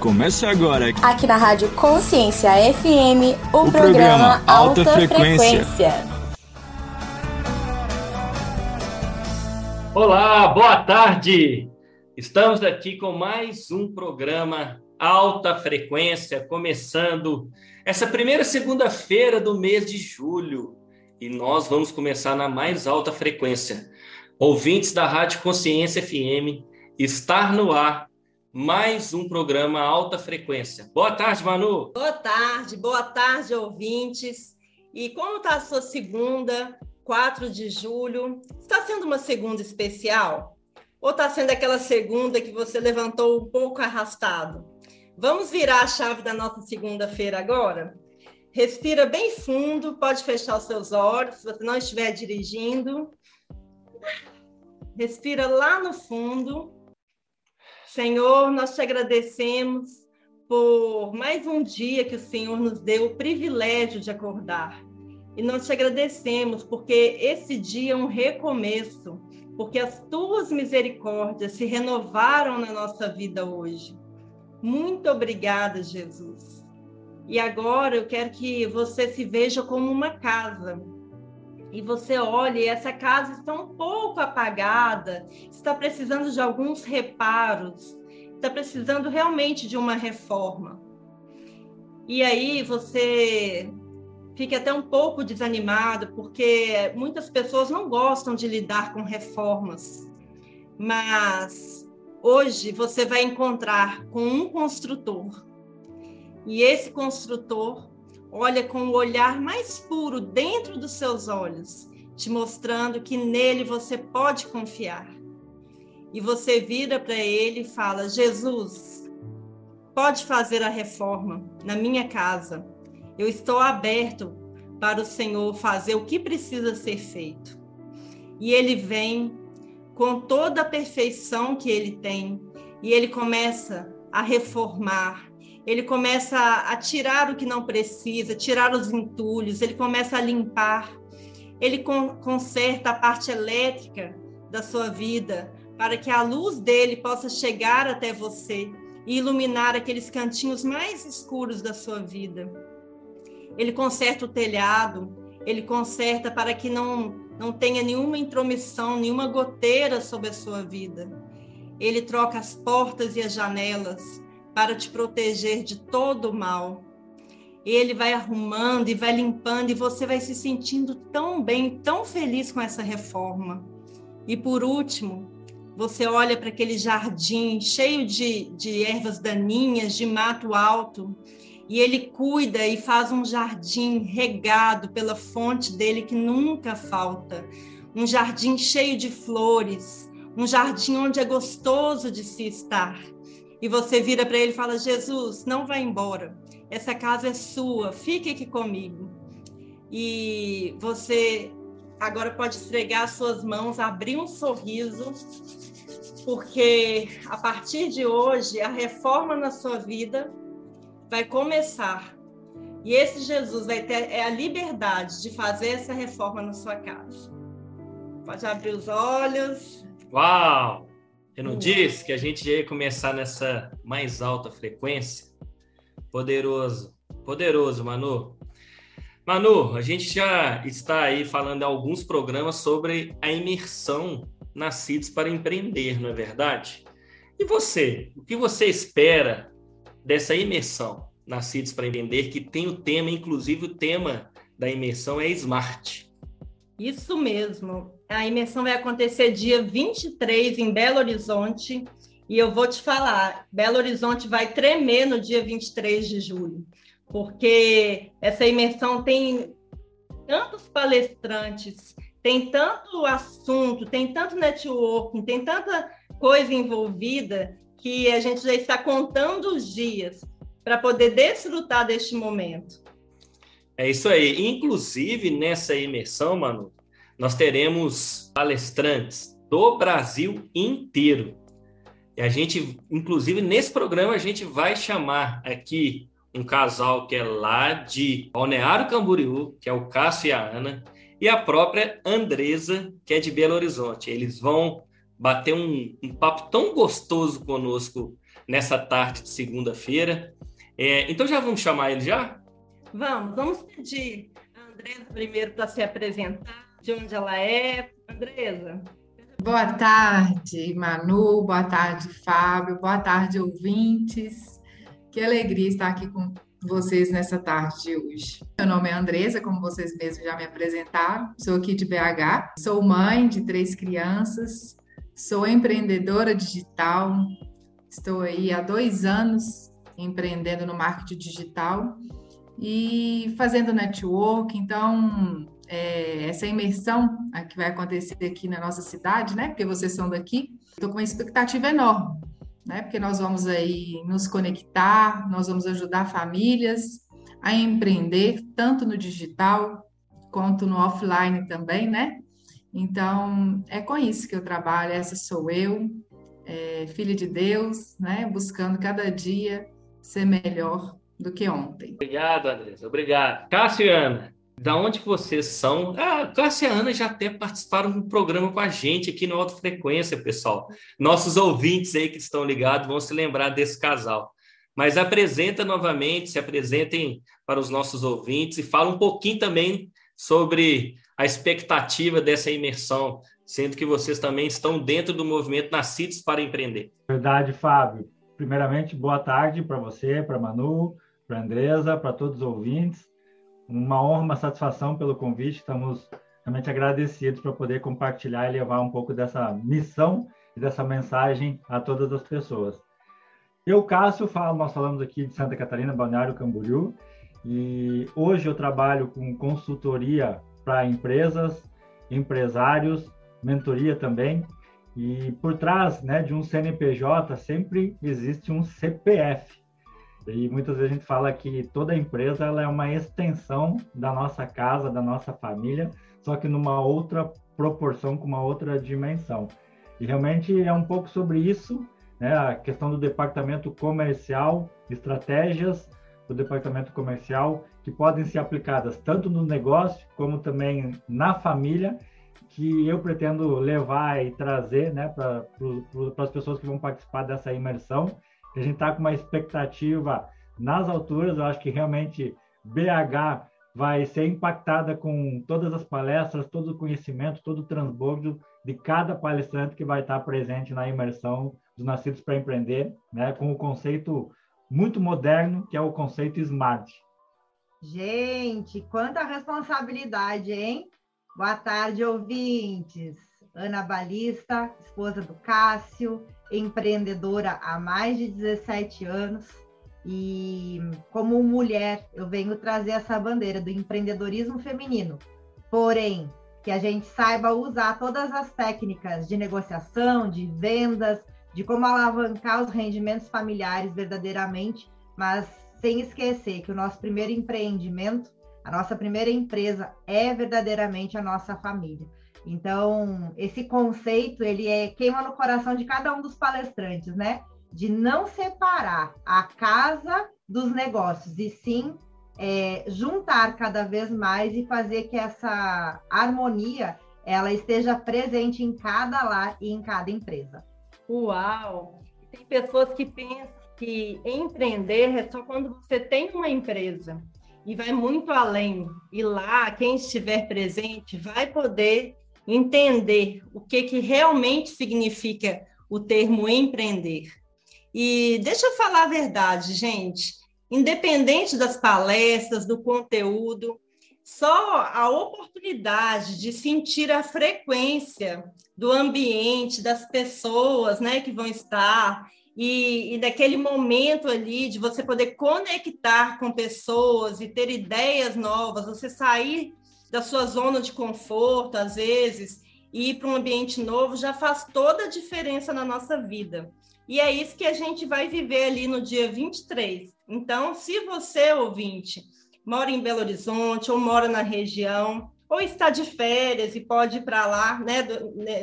Começa agora. Aqui na Rádio Consciência FM, o, o programa, programa, Alta, Alta Frequência. Frequência. Olá, boa tarde. Estamos aqui com mais um programa Alta Frequência, começando essa primeira segunda-feira do mês de julho. E nós vamos começar na mais alta frequência. Ouvintes da Rádio Consciência FM, estar no ar mais um programa Alta Frequência. Boa tarde, Manu. Boa tarde, boa tarde, ouvintes. E como está a sua segunda, 4 de julho? Está sendo uma segunda especial? Ou está sendo aquela segunda que você levantou um pouco arrastado? Vamos virar a chave da nossa segunda-feira agora? Respira bem fundo, pode fechar os seus olhos se você não estiver dirigindo. Respira lá no fundo Senhor, nós te agradecemos por mais um dia que o Senhor nos deu o privilégio de acordar. E nós te agradecemos porque esse dia é um recomeço, porque as tuas misericórdias se renovaram na nossa vida hoje. Muito obrigada, Jesus. E agora eu quero que você se veja como uma casa, e você olha e essa casa está um pouco apagada, está precisando de alguns reparos, está precisando realmente de uma reforma. E aí você fica até um pouco desanimado, porque muitas pessoas não gostam de lidar com reformas. Mas hoje você vai encontrar com um construtor. E esse construtor olha com o olhar mais puro dentro dos seus olhos, te mostrando que nele você pode confiar. E você vira para ele e fala: Jesus, pode fazer a reforma na minha casa. Eu estou aberto para o Senhor fazer o que precisa ser feito. E ele vem com toda a perfeição que ele tem e ele começa a reformar, ele começa a tirar o que não precisa, tirar os entulhos, ele começa a limpar, ele conserta a parte elétrica da sua vida, para que a luz dele possa chegar até você e iluminar aqueles cantinhos mais escuros da sua vida. Ele conserta o telhado, ele conserta para que não, não tenha nenhuma intromissão, nenhuma goteira sobre a sua vida. Ele troca as portas e as janelas, para te proteger de todo o mal. Ele vai arrumando e vai limpando, e você vai se sentindo tão bem, tão feliz com essa reforma. E por último, você olha para aquele jardim cheio de, de ervas daninhas, de mato alto, e ele cuida e faz um jardim regado pela fonte dele que nunca falta. Um jardim cheio de flores, um jardim onde é gostoso de se estar e você vira para ele e fala: Jesus, não vá embora. Essa casa é sua, fique aqui comigo. E você agora pode esfregar suas mãos, abrir um sorriso, porque a partir de hoje a reforma na sua vida vai começar. E esse Jesus vai ter é a liberdade de fazer essa reforma na sua casa. Pode abrir os olhos. Uau! Eu não disse que a gente ia começar nessa mais alta frequência? Poderoso, poderoso, Manu. Manu, a gente já está aí falando em alguns programas sobre a imersão Nascidos para Empreender, não é verdade? E você, o que você espera dessa imersão Nascidos para Empreender, que tem o tema, inclusive o tema da imersão é Smart? Isso mesmo. A imersão vai acontecer dia 23 em Belo Horizonte. E eu vou te falar, Belo Horizonte vai tremer no dia 23 de julho, porque essa imersão tem tantos palestrantes, tem tanto assunto, tem tanto networking, tem tanta coisa envolvida que a gente já está contando os dias para poder desfrutar deste momento. É isso aí. Inclusive, nessa imersão, Manu, nós teremos palestrantes do Brasil inteiro. E a gente, inclusive, nesse programa, a gente vai chamar aqui um casal que é lá de Balneário Camboriú, que é o Cássio e a Ana, e a própria Andresa, que é de Belo Horizonte. Eles vão bater um, um papo tão gostoso conosco nessa tarde de segunda-feira. É, então já vamos chamar ele já? Vamos, vamos pedir a Andresa primeiro para se apresentar, de onde ela é. Andresa. Boa tarde, Manu. Boa tarde, Fábio. Boa tarde, ouvintes. Que alegria estar aqui com vocês nessa tarde de hoje. Meu nome é Andresa, como vocês mesmos já me apresentaram. Sou aqui de BH. Sou mãe de três crianças. Sou empreendedora digital. Estou aí há dois anos empreendendo no marketing digital e fazendo network. Então, é, essa imersão que vai acontecer aqui na nossa cidade, né? Porque vocês são daqui, estou com uma expectativa enorme, né? Porque nós vamos aí nos conectar, nós vamos ajudar famílias a empreender tanto no digital quanto no offline também, né? Então é com isso que eu trabalho. Essa sou eu, é, filha de Deus, né? Buscando cada dia ser melhor do que ontem. Obrigado, Andressa. Obrigado. Cassiana, da onde vocês são? Ah, Cássia e a Ana já até participaram de um programa com a gente aqui no Alto Frequência, pessoal. Nossos ouvintes aí que estão ligados vão se lembrar desse casal. Mas apresenta novamente, se apresentem para os nossos ouvintes e fala um pouquinho também sobre a expectativa dessa imersão, sendo que vocês também estão dentro do movimento Nascidos para Empreender. Verdade, Fábio. Primeiramente, boa tarde para você, para Manu, para Andresa, para todos os ouvintes uma honra, uma satisfação pelo convite. Estamos realmente agradecidos para poder compartilhar e levar um pouco dessa missão e dessa mensagem a todas as pessoas. Eu, Cássio, falo, nós falamos aqui de Santa Catarina, Balneário Camboriú, e hoje eu trabalho com consultoria para empresas, empresários, mentoria também, e por trás né, de um CNPJ sempre existe um CPF, e muitas vezes a gente fala que toda empresa ela é uma extensão da nossa casa, da nossa família, só que numa outra proporção, com uma outra dimensão. E realmente é um pouco sobre isso, né? a questão do departamento comercial, estratégias do departamento comercial que podem ser aplicadas tanto no negócio como também na família, que eu pretendo levar e trazer né, para as pessoas que vão participar dessa imersão a gente está com uma expectativa nas alturas. Eu acho que realmente BH vai ser impactada com todas as palestras, todo o conhecimento, todo o transbordo de cada palestrante que vai estar presente na imersão dos Nascidos para Empreender, né, com o conceito muito moderno, que é o conceito SMART. Gente, quanta responsabilidade, hein? Boa tarde, ouvintes. Ana Balista, esposa do Cássio, empreendedora há mais de 17 anos e como mulher eu venho trazer essa bandeira do empreendedorismo feminino. Porém, que a gente saiba usar todas as técnicas de negociação, de vendas, de como alavancar os rendimentos familiares verdadeiramente, mas sem esquecer que o nosso primeiro empreendimento, a nossa primeira empresa é verdadeiramente a nossa família. Então, esse conceito, ele é queima no coração de cada um dos palestrantes, né? De não separar a casa dos negócios, e sim é, juntar cada vez mais e fazer que essa harmonia ela esteja presente em cada lar e em cada empresa. Uau! Tem pessoas que pensam que empreender é só quando você tem uma empresa e vai muito além. E lá, quem estiver presente vai poder entender o que, que realmente significa o termo empreender. E deixa eu falar a verdade, gente. Independente das palestras, do conteúdo, só a oportunidade de sentir a frequência do ambiente, das pessoas né, que vão estar, e, e daquele momento ali de você poder conectar com pessoas e ter ideias novas, você sair da sua zona de conforto, às vezes, e ir para um ambiente novo já faz toda a diferença na nossa vida. E é isso que a gente vai viver ali no dia 23. Então, se você, ouvinte, mora em Belo Horizonte ou mora na região, ou está de férias e pode ir para lá né,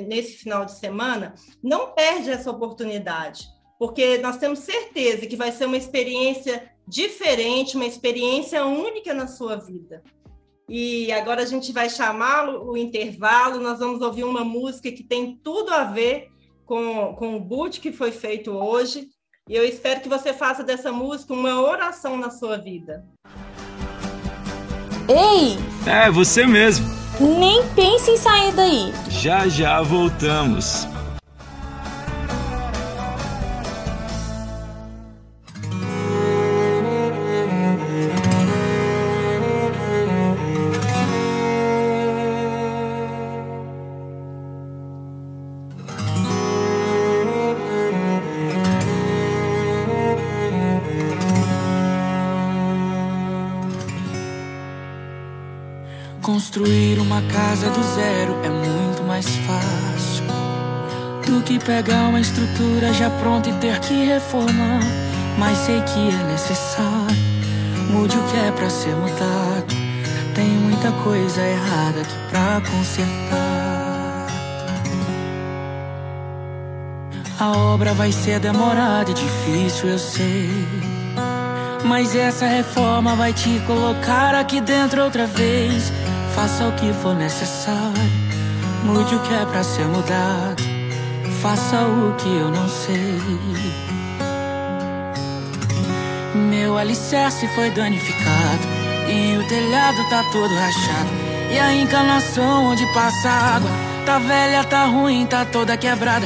nesse final de semana, não perde essa oportunidade, porque nós temos certeza que vai ser uma experiência diferente, uma experiência única na sua vida. E agora a gente vai chamá-lo o intervalo. Nós vamos ouvir uma música que tem tudo a ver com, com o boot que foi feito hoje. E eu espero que você faça dessa música uma oração na sua vida. Ei! É, você mesmo. Nem pense em sair daí. Já já voltamos. Estrutura já pronta e ter que reformar. Mas sei que é necessário, mude o que é pra ser mudado. Tem muita coisa errada aqui pra consertar. A obra vai ser demorada e difícil, eu sei. Mas essa reforma vai te colocar aqui dentro outra vez. Faça o que for necessário, mude o que é pra ser mudado. Faça o que eu não sei. Meu alicerce foi danificado e o telhado tá todo rachado. E a encanação onde passa água tá velha, tá ruim, tá toda quebrada.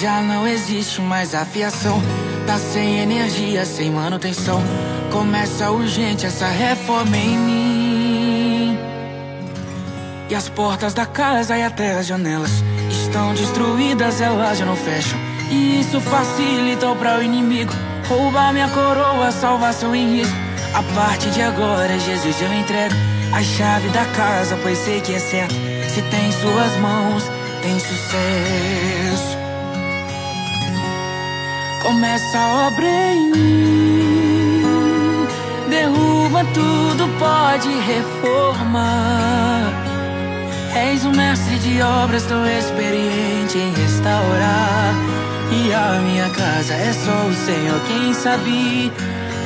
Já não existe mais afiação, tá sem energia, sem manutenção. Começa urgente essa reforma em mim. E as portas da casa e até as janelas estão destruídas, elas já não fecham. E isso facilitou para o inimigo roubar minha coroa, salvação em risco. A partir de agora, Jesus, eu entrego a chave da casa, pois sei que é certo. Se tem suas mãos, tem sucesso. Começa a obra em mim, derruba tudo, pode reformar. És um mestre de obras tão experiente em restaurar. E a minha casa é só o Senhor quem sabe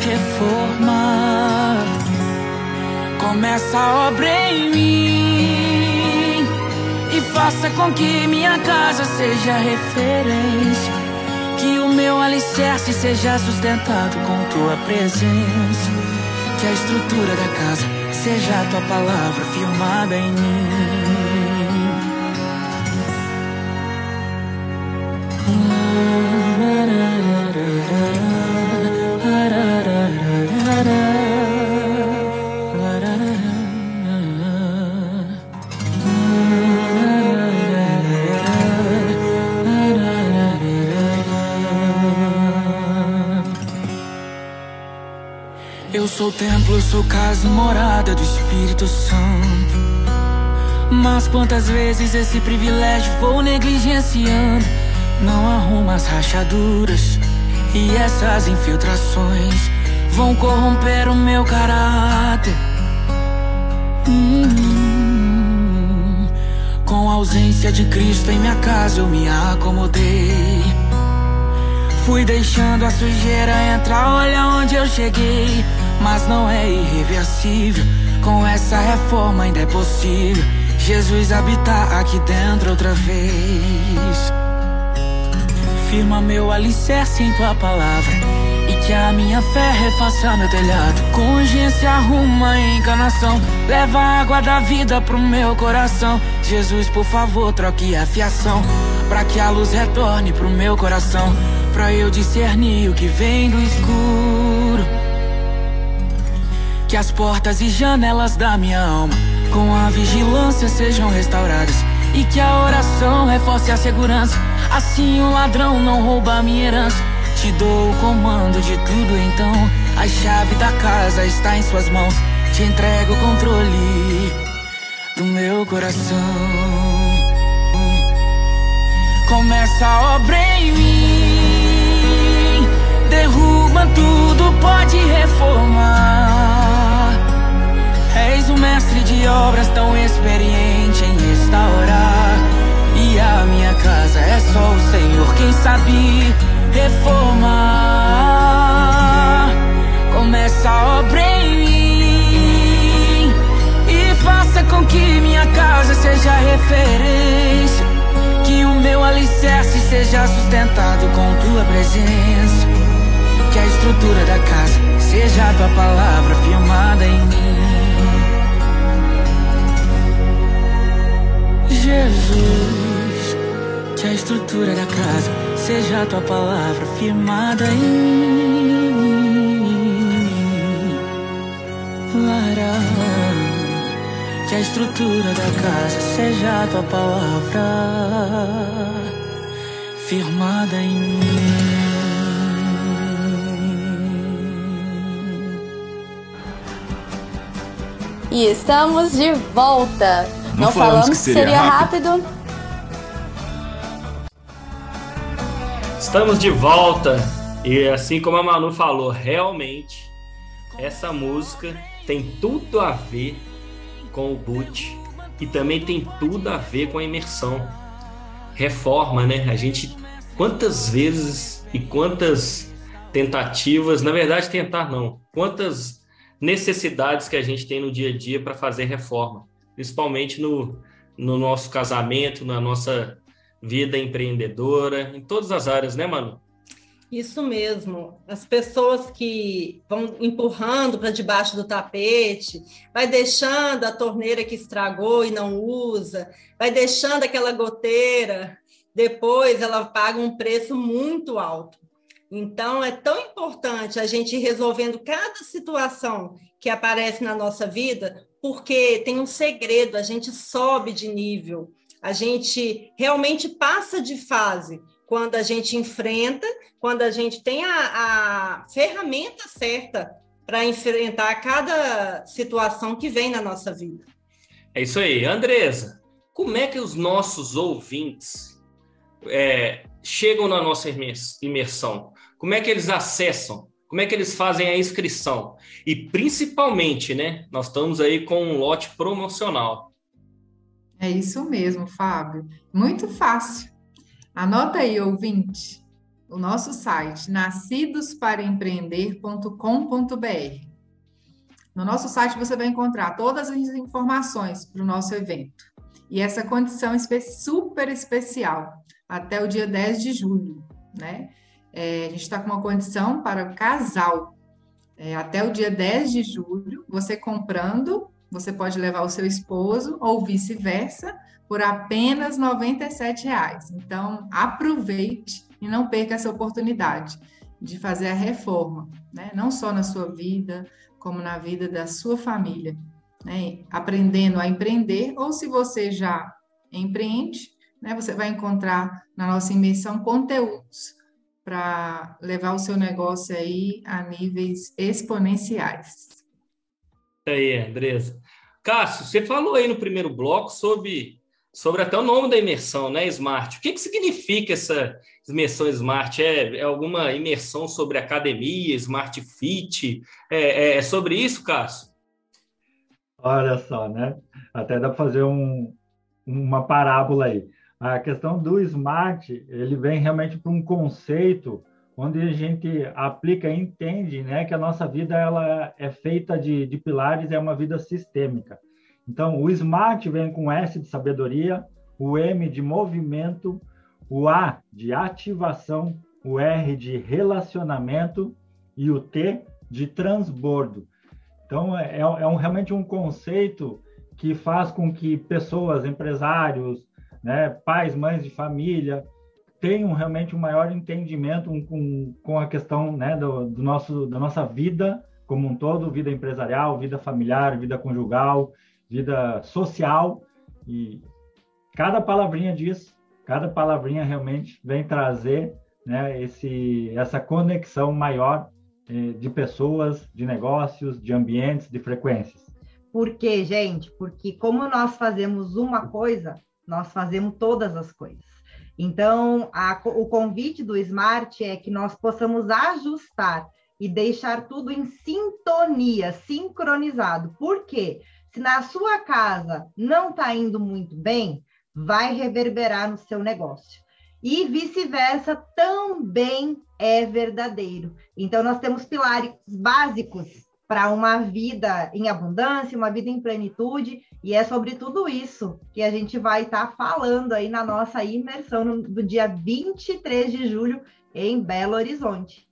reformar. Começa a obra em mim e faça com que minha casa seja referência. Que o meu alicerce seja sustentado com tua presença. Que a estrutura da casa seja tua palavra firmada em mim. Eu sou templo, sou casa morada do Espírito Santo. Mas quantas vezes esse privilégio vou negligenciando? Não arrumo as rachaduras e essas infiltrações vão corromper o meu caráter. Hum, com a ausência de Cristo em minha casa eu me acomodei. Fui deixando a sujeira entrar, olha onde eu cheguei. Mas não é irreversível, com essa reforma ainda é possível. Jesus habitar aqui dentro outra vez. Firma meu alicerce em tua palavra. E que a minha fé refaça meu telhado. Com urgência arruma a encanação. Leva a água da vida pro meu coração. Jesus, por favor, troque a fiação. Pra que a luz retorne pro meu coração. Pra eu discernir o que vem do escuro. Que as portas e janelas da minha alma, com a vigilância, sejam restauradas. E que a oração reforce a segurança. Assim o ladrão não rouba minha herança. Te dou o comando de tudo, então. A chave da casa está em suas mãos. Te entrego o controle do meu coração. Começa a obra em mim. Derruba tudo, pode reformar. És um mestre de obras tão experiente em restaurar. A minha casa é só o Senhor quem sabe reformar. Começa a obra em mim e faça com que minha casa seja referência. Que o meu alicerce seja sustentado com tua presença. Que a estrutura da casa seja a tua palavra que a estrutura da casa seja a tua palavra firmada em mim. Lara que a estrutura da casa seja a tua palavra firmada em mim. E estamos de volta. Não, Não falamos, falamos que seria, seria rápido. rápido. Estamos de volta. E assim como a Manu falou, realmente essa música tem tudo a ver com o boot e também tem tudo a ver com a imersão. Reforma, né? A gente quantas vezes e quantas tentativas, na verdade tentar não, quantas necessidades que a gente tem no dia a dia para fazer reforma, principalmente no, no nosso casamento, na nossa vida empreendedora, em todas as áreas, né, Manu? Isso mesmo. As pessoas que vão empurrando para debaixo do tapete, vai deixando a torneira que estragou e não usa, vai deixando aquela goteira, depois ela paga um preço muito alto. Então, é tão importante a gente ir resolvendo cada situação que aparece na nossa vida, porque tem um segredo, a gente sobe de nível, a gente realmente passa de fase quando a gente enfrenta, quando a gente tem a, a ferramenta certa para enfrentar cada situação que vem na nossa vida. É isso aí. Andresa, como é que os nossos ouvintes é, chegam na nossa imersão? Como é que eles acessam? Como é que eles fazem a inscrição? E principalmente, né? Nós estamos aí com um lote promocional. É isso mesmo, Fábio. Muito fácil. Anota aí, ouvinte, o nosso site nascidosparaempreender.com.br. No nosso site você vai encontrar todas as informações para o nosso evento. E essa condição super especial, até o dia 10 de julho, né? É, a gente está com uma condição para casal. É, até o dia 10 de julho, você comprando, você pode levar o seu esposo ou vice-versa, por apenas R$ 97,00. Então, aproveite e não perca essa oportunidade de fazer a reforma, né? não só na sua vida, como na vida da sua família. Né? Aprendendo a empreender, ou se você já empreende, né? você vai encontrar na nossa imersão conteúdos para levar o seu negócio aí a níveis exponenciais. Aí, Andresa. Cássio, você falou aí no primeiro bloco sobre sobre até o nome da imersão, né, Smart. O que, que significa essa imersão Smart? É, é alguma imersão sobre academia, Smart Fit? É, é, é, sobre isso, Cássio? Olha só, né? Até dá para fazer um, uma parábola aí. A questão do Smart, ele vem realmente para um conceito onde a gente aplica e entende né, que a nossa vida ela é feita de, de pilares, é uma vida sistêmica. Então, o SMART vem com S de sabedoria, o M de movimento, o A de ativação, o R de relacionamento e o T de transbordo. Então, é, é um, realmente um conceito que faz com que pessoas, empresários, né, pais, mães de família, tenham realmente um maior entendimento com, com a questão né, do, do nosso, da nossa vida como um todo, vida empresarial, vida familiar, vida conjugal, vida social e cada palavrinha disso, cada palavrinha realmente vem trazer né, esse, essa conexão maior eh, de pessoas, de negócios, de ambientes, de frequências. Por quê, gente? Porque como nós fazemos uma coisa, nós fazemos todas as coisas. Então, a, o convite do Smart é que nós possamos ajustar e deixar tudo em sintonia, sincronizado. Por quê? Se na sua casa não está indo muito bem, vai reverberar no seu negócio. E vice-versa também é verdadeiro. Então, nós temos pilares básicos para uma vida em abundância, uma vida em plenitude, e é sobre tudo isso que a gente vai estar tá falando aí na nossa imersão no, do dia 23 de julho em Belo Horizonte.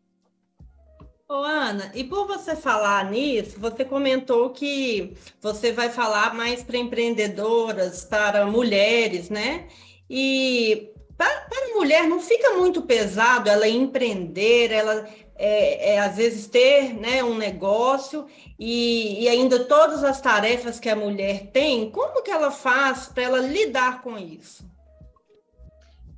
Ô, Ana, e por você falar nisso, você comentou que você vai falar mais para empreendedoras, para mulheres, né? E para, para mulher não fica muito pesado ela empreender, ela é, é, às vezes ter né, um negócio e, e, ainda todas as tarefas que a mulher tem, como que ela faz para ela lidar com isso?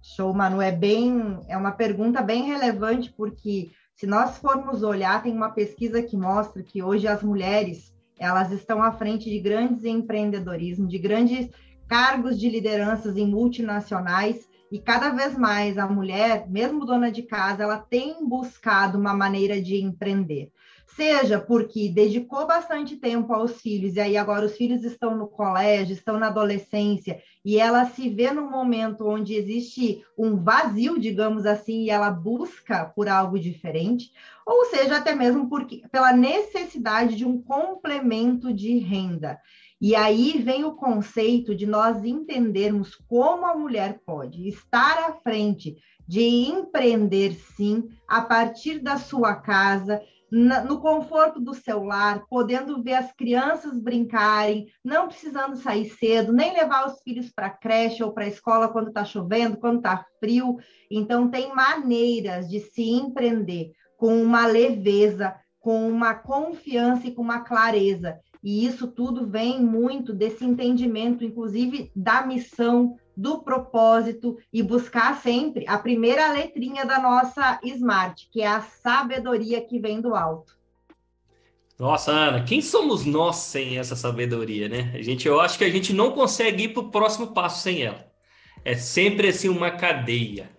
Show, Manu, é bem, é uma pergunta bem relevante, porque se nós formos olhar, tem uma pesquisa que mostra que hoje as mulheres elas estão à frente de grandes empreendedorismo, de grandes cargos de lideranças em multinacionais, e cada vez mais a mulher, mesmo dona de casa, ela tem buscado uma maneira de empreender. Seja porque dedicou bastante tempo aos filhos, e aí agora os filhos estão no colégio, estão na adolescência, e ela se vê num momento onde existe um vazio, digamos assim, e ela busca por algo diferente, ou seja, até mesmo porque, pela necessidade de um complemento de renda. E aí vem o conceito de nós entendermos como a mulher pode estar à frente de empreender, sim, a partir da sua casa, no conforto do seu lar, podendo ver as crianças brincarem, não precisando sair cedo, nem levar os filhos para a creche ou para a escola quando está chovendo, quando está frio. Então, tem maneiras de se empreender com uma leveza, com uma confiança e com uma clareza. E isso tudo vem muito desse entendimento, inclusive da missão, do propósito e buscar sempre a primeira letrinha da nossa Smart, que é a sabedoria que vem do alto. Nossa, Ana, quem somos nós sem essa sabedoria, né? A gente, eu acho que a gente não consegue ir para o próximo passo sem ela. É sempre assim uma cadeia.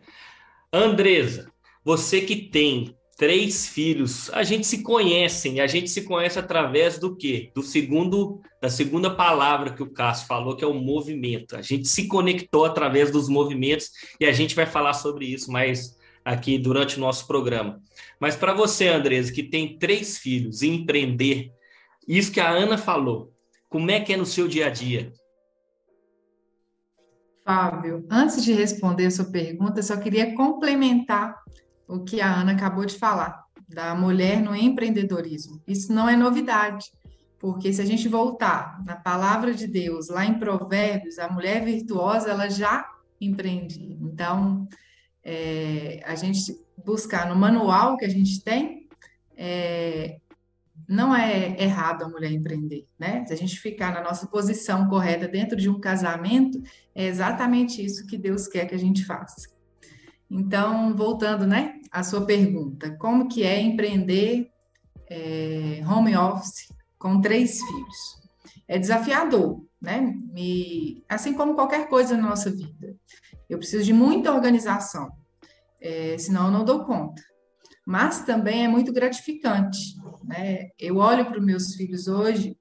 Andresa, você que tem três filhos. A gente se conhece, a gente se conhece através do quê? Do segundo, da segunda palavra que o Cássio falou, que é o movimento. A gente se conectou através dos movimentos e a gente vai falar sobre isso mais aqui durante o nosso programa. Mas para você, Andresa, que tem três filhos e empreender, isso que a Ana falou, como é que é no seu dia a dia? Fábio, antes de responder a sua pergunta, só queria complementar o que a Ana acabou de falar, da mulher no empreendedorismo. Isso não é novidade, porque se a gente voltar na palavra de Deus, lá em Provérbios, a mulher virtuosa, ela já empreendia. Então, é, a gente buscar no manual que a gente tem, é, não é errado a mulher empreender, né? Se a gente ficar na nossa posição correta dentro de um casamento, é exatamente isso que Deus quer que a gente faça. Então, voltando, né, à sua pergunta, como que é empreender é, home office com três filhos? É desafiador, né? Me, assim como qualquer coisa na nossa vida. Eu preciso de muita organização, é, senão eu não dou conta. Mas também é muito gratificante, né? Eu olho para os meus filhos hoje,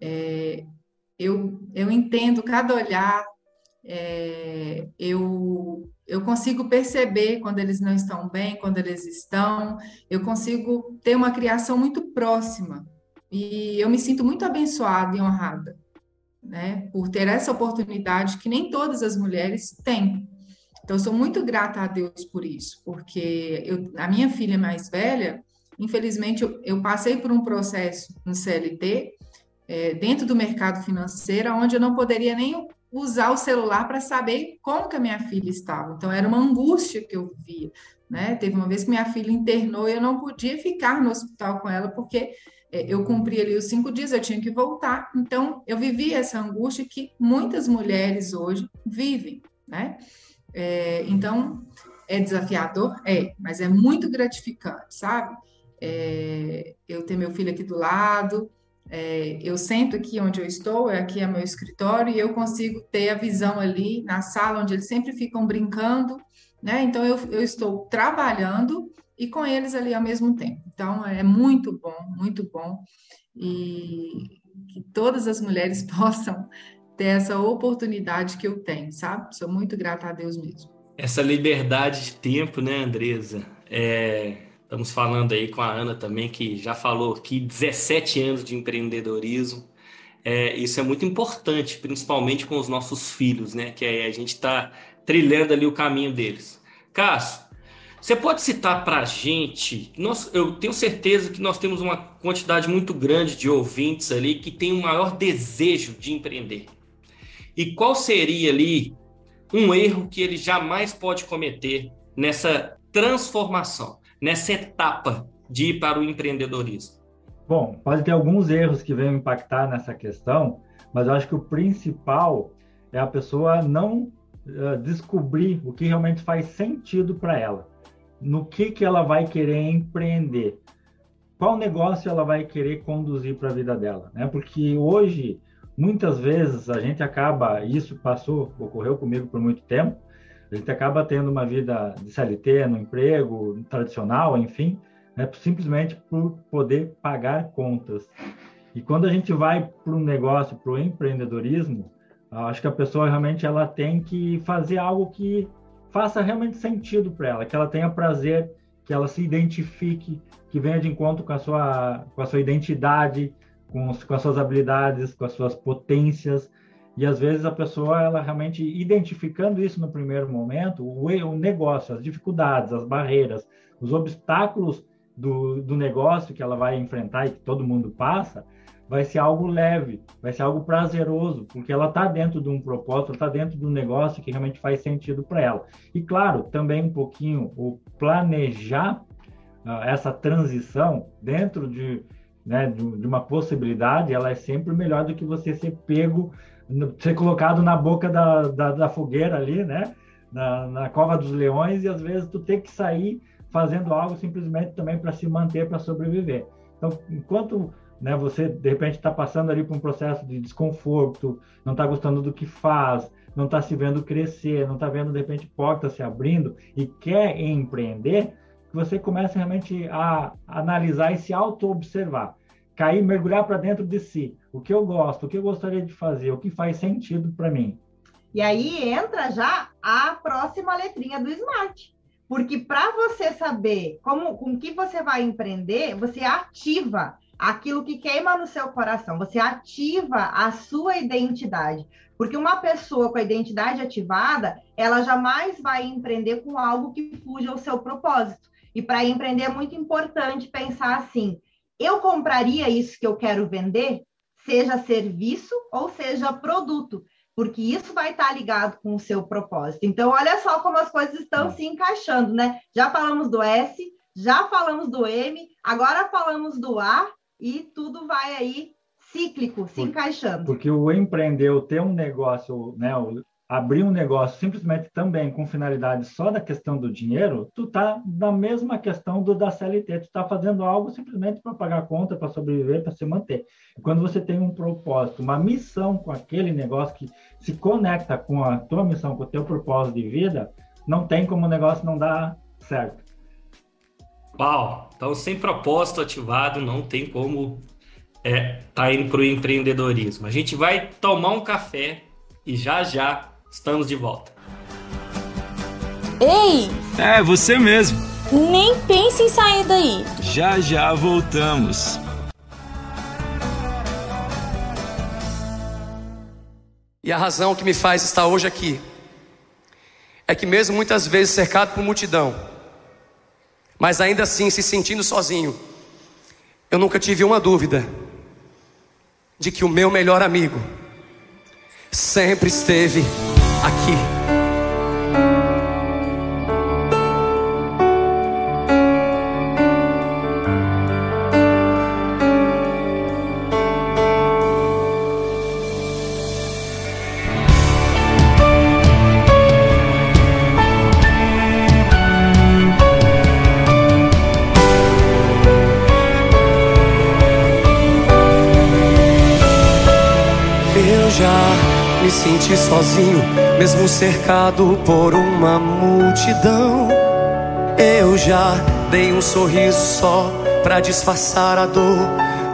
é, eu, eu entendo cada olhar, é, eu eu consigo perceber quando eles não estão bem, quando eles estão, eu consigo ter uma criação muito próxima. E eu me sinto muito abençoada e honrada, né, por ter essa oportunidade que nem todas as mulheres têm. Então, eu sou muito grata a Deus por isso, porque eu, a minha filha mais velha, infelizmente, eu, eu passei por um processo no CLT, é, dentro do mercado financeiro, onde eu não poderia nem usar o celular para saber como que a minha filha estava. Então, era uma angústia que eu via, né? Teve uma vez que minha filha internou e eu não podia ficar no hospital com ela, porque é, eu cumpri ali os cinco dias, eu tinha que voltar. Então, eu vivi essa angústia que muitas mulheres hoje vivem, né? É, então, é desafiador? É, mas é muito gratificante, sabe? É, eu ter meu filho aqui do lado, é, eu sento aqui onde eu estou, aqui é meu escritório, e eu consigo ter a visão ali na sala onde eles sempre ficam brincando, né? Então eu, eu estou trabalhando e com eles ali ao mesmo tempo. Então é muito bom, muito bom, e que todas as mulheres possam ter essa oportunidade que eu tenho, sabe? Sou muito grata a Deus mesmo. Essa liberdade de tempo, né, Andresa? É, Estamos falando aí com a Ana também, que já falou aqui 17 anos de empreendedorismo. É, isso é muito importante, principalmente com os nossos filhos, né? Que a gente está trilhando ali o caminho deles. Cássio, você pode citar para a gente? Nós, eu tenho certeza que nós temos uma quantidade muito grande de ouvintes ali que tem o um maior desejo de empreender. E qual seria ali um erro que ele jamais pode cometer nessa transformação, nessa etapa de ir para o empreendedorismo? Bom, pode ter alguns erros que venham impactar nessa questão, mas eu acho que o principal é a pessoa não uh, descobrir o que realmente faz sentido para ela. No que, que ela vai querer empreender. Qual negócio ela vai querer conduzir para a vida dela. Né? Porque hoje, muitas vezes, a gente acaba, isso passou, ocorreu comigo por muito tempo, a gente acaba tendo uma vida de CLT, no emprego tradicional, enfim, né, simplesmente por poder pagar contas. E quando a gente vai para um negócio, para o empreendedorismo, acho que a pessoa realmente ela tem que fazer algo que faça realmente sentido para ela, que ela tenha prazer, que ela se identifique, que venha de encontro com a sua, com a sua identidade, com, com as suas habilidades, com as suas potências. E às vezes a pessoa, ela realmente identificando isso no primeiro momento, o, o negócio, as dificuldades, as barreiras, os obstáculos do, do negócio que ela vai enfrentar e que todo mundo passa, vai ser algo leve, vai ser algo prazeroso, porque ela está dentro de um propósito, está dentro de um negócio que realmente faz sentido para ela. E claro, também um pouquinho o planejar uh, essa transição dentro de, né, de, de, uma possibilidade, ela é sempre melhor do que você ser pego, ser colocado na boca da, da, da fogueira ali, né? Na, na cova dos leões e às vezes tu ter que sair fazendo algo simplesmente também para se manter, para sobreviver. Então, enquanto né, você de repente está passando ali por um processo de desconforto, não está gostando do que faz, não está se vendo crescer, não está vendo de repente portas se abrindo e quer empreender, você comece realmente a analisar e se auto-observar, cair, mergulhar para dentro de si, o que eu gosto, o que eu gostaria de fazer, o que faz sentido para mim. E aí entra já a próxima letrinha do Smart. Porque para você saber como, com que você vai empreender, você ativa aquilo que queima no seu coração, você ativa a sua identidade. Porque uma pessoa com a identidade ativada, ela jamais vai empreender com algo que fuja ao seu propósito. E para empreender é muito importante pensar assim: eu compraria isso que eu quero vender, seja serviço ou seja produto porque isso vai estar ligado com o seu propósito. Então, olha só como as coisas estão é. se encaixando, né? Já falamos do S, já falamos do M, agora falamos do A e tudo vai aí cíclico, se Por, encaixando. Porque o empreender, o ter um negócio, né, abrir um negócio simplesmente também com finalidade só da questão do dinheiro, tu tá na mesma questão do da CLT, tu tá fazendo algo simplesmente para pagar conta, para sobreviver, para se manter. Quando você tem um propósito, uma missão com aquele negócio que se conecta com a tua missão, com o teu propósito de vida, não tem como o negócio não dar certo. Uau! Então, sem propósito ativado, não tem como é, tá indo para o empreendedorismo. A gente vai tomar um café e já já Estamos de volta. Ei! É, você mesmo. Nem pense em sair daí. Já já voltamos. E a razão que me faz estar hoje aqui é que, mesmo muitas vezes cercado por multidão, mas ainda assim se sentindo sozinho, eu nunca tive uma dúvida de que o meu melhor amigo sempre esteve aqui. senti sozinho, mesmo cercado por uma multidão. Eu já dei um sorriso só para disfarçar a dor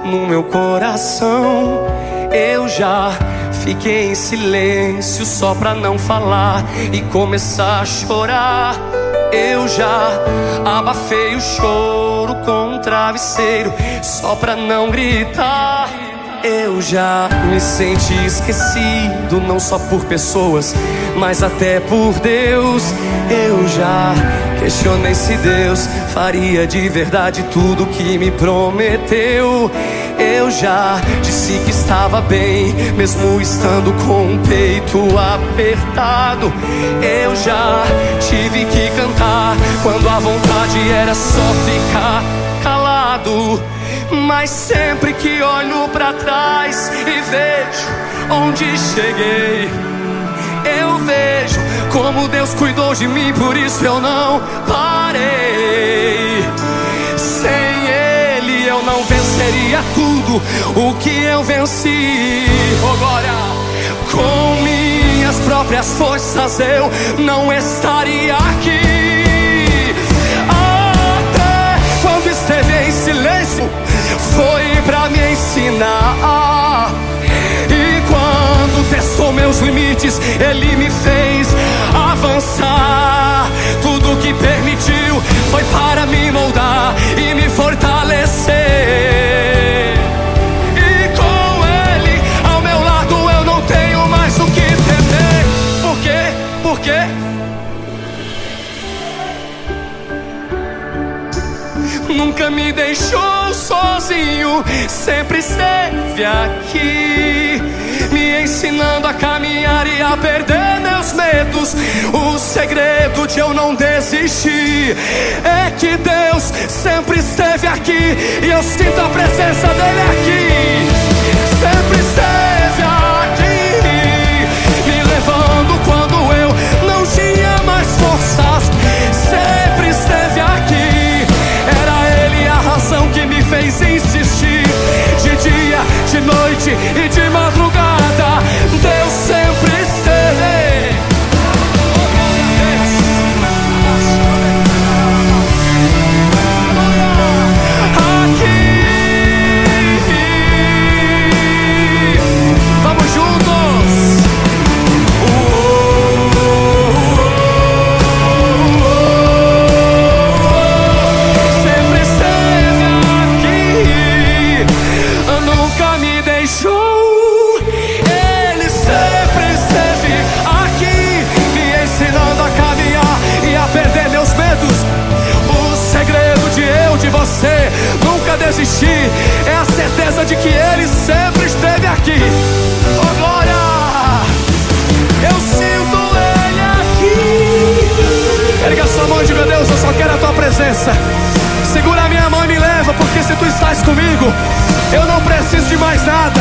no meu coração. Eu já fiquei em silêncio só para não falar e começar a chorar. Eu já abafei o choro com um travesseiro, só pra não gritar. Eu já me senti esquecido, não só por pessoas, mas até por Deus. Eu já questionei se Deus faria de verdade tudo que me prometeu. Eu já disse que estava bem, mesmo estando com o peito apertado. Eu já tive que cantar quando a vontade era só ficar calado. Mas sempre que olho para trás e vejo onde cheguei, eu vejo como Deus cuidou de mim, por isso eu não parei. Sem Ele eu não venceria tudo o que eu venci. Oh glória! Com minhas próprias forças eu não estaria aqui. Foi pra me ensinar. E quando testou meus limites, Ele me fez avançar. Tudo que permitiu foi para me moldar e me fortalecer. E com Ele ao meu lado eu não tenho mais o que temer. Por quê? Por quê? nunca me deixou sozinho, sempre esteve aqui, me ensinando a caminhar e a perder meus medos. O segredo de eu não desistir é que Deus sempre esteve aqui e eu sinto a presença dele aqui. Sempre esteve aqui, desistir é a certeza de que Ele sempre esteve aqui. Oh glória! Eu sinto Ele aqui. Erga sua mão e diga: Deus, eu só quero a tua presença. Segura a minha mão e me leva, porque se tu estás comigo, eu não preciso de mais nada.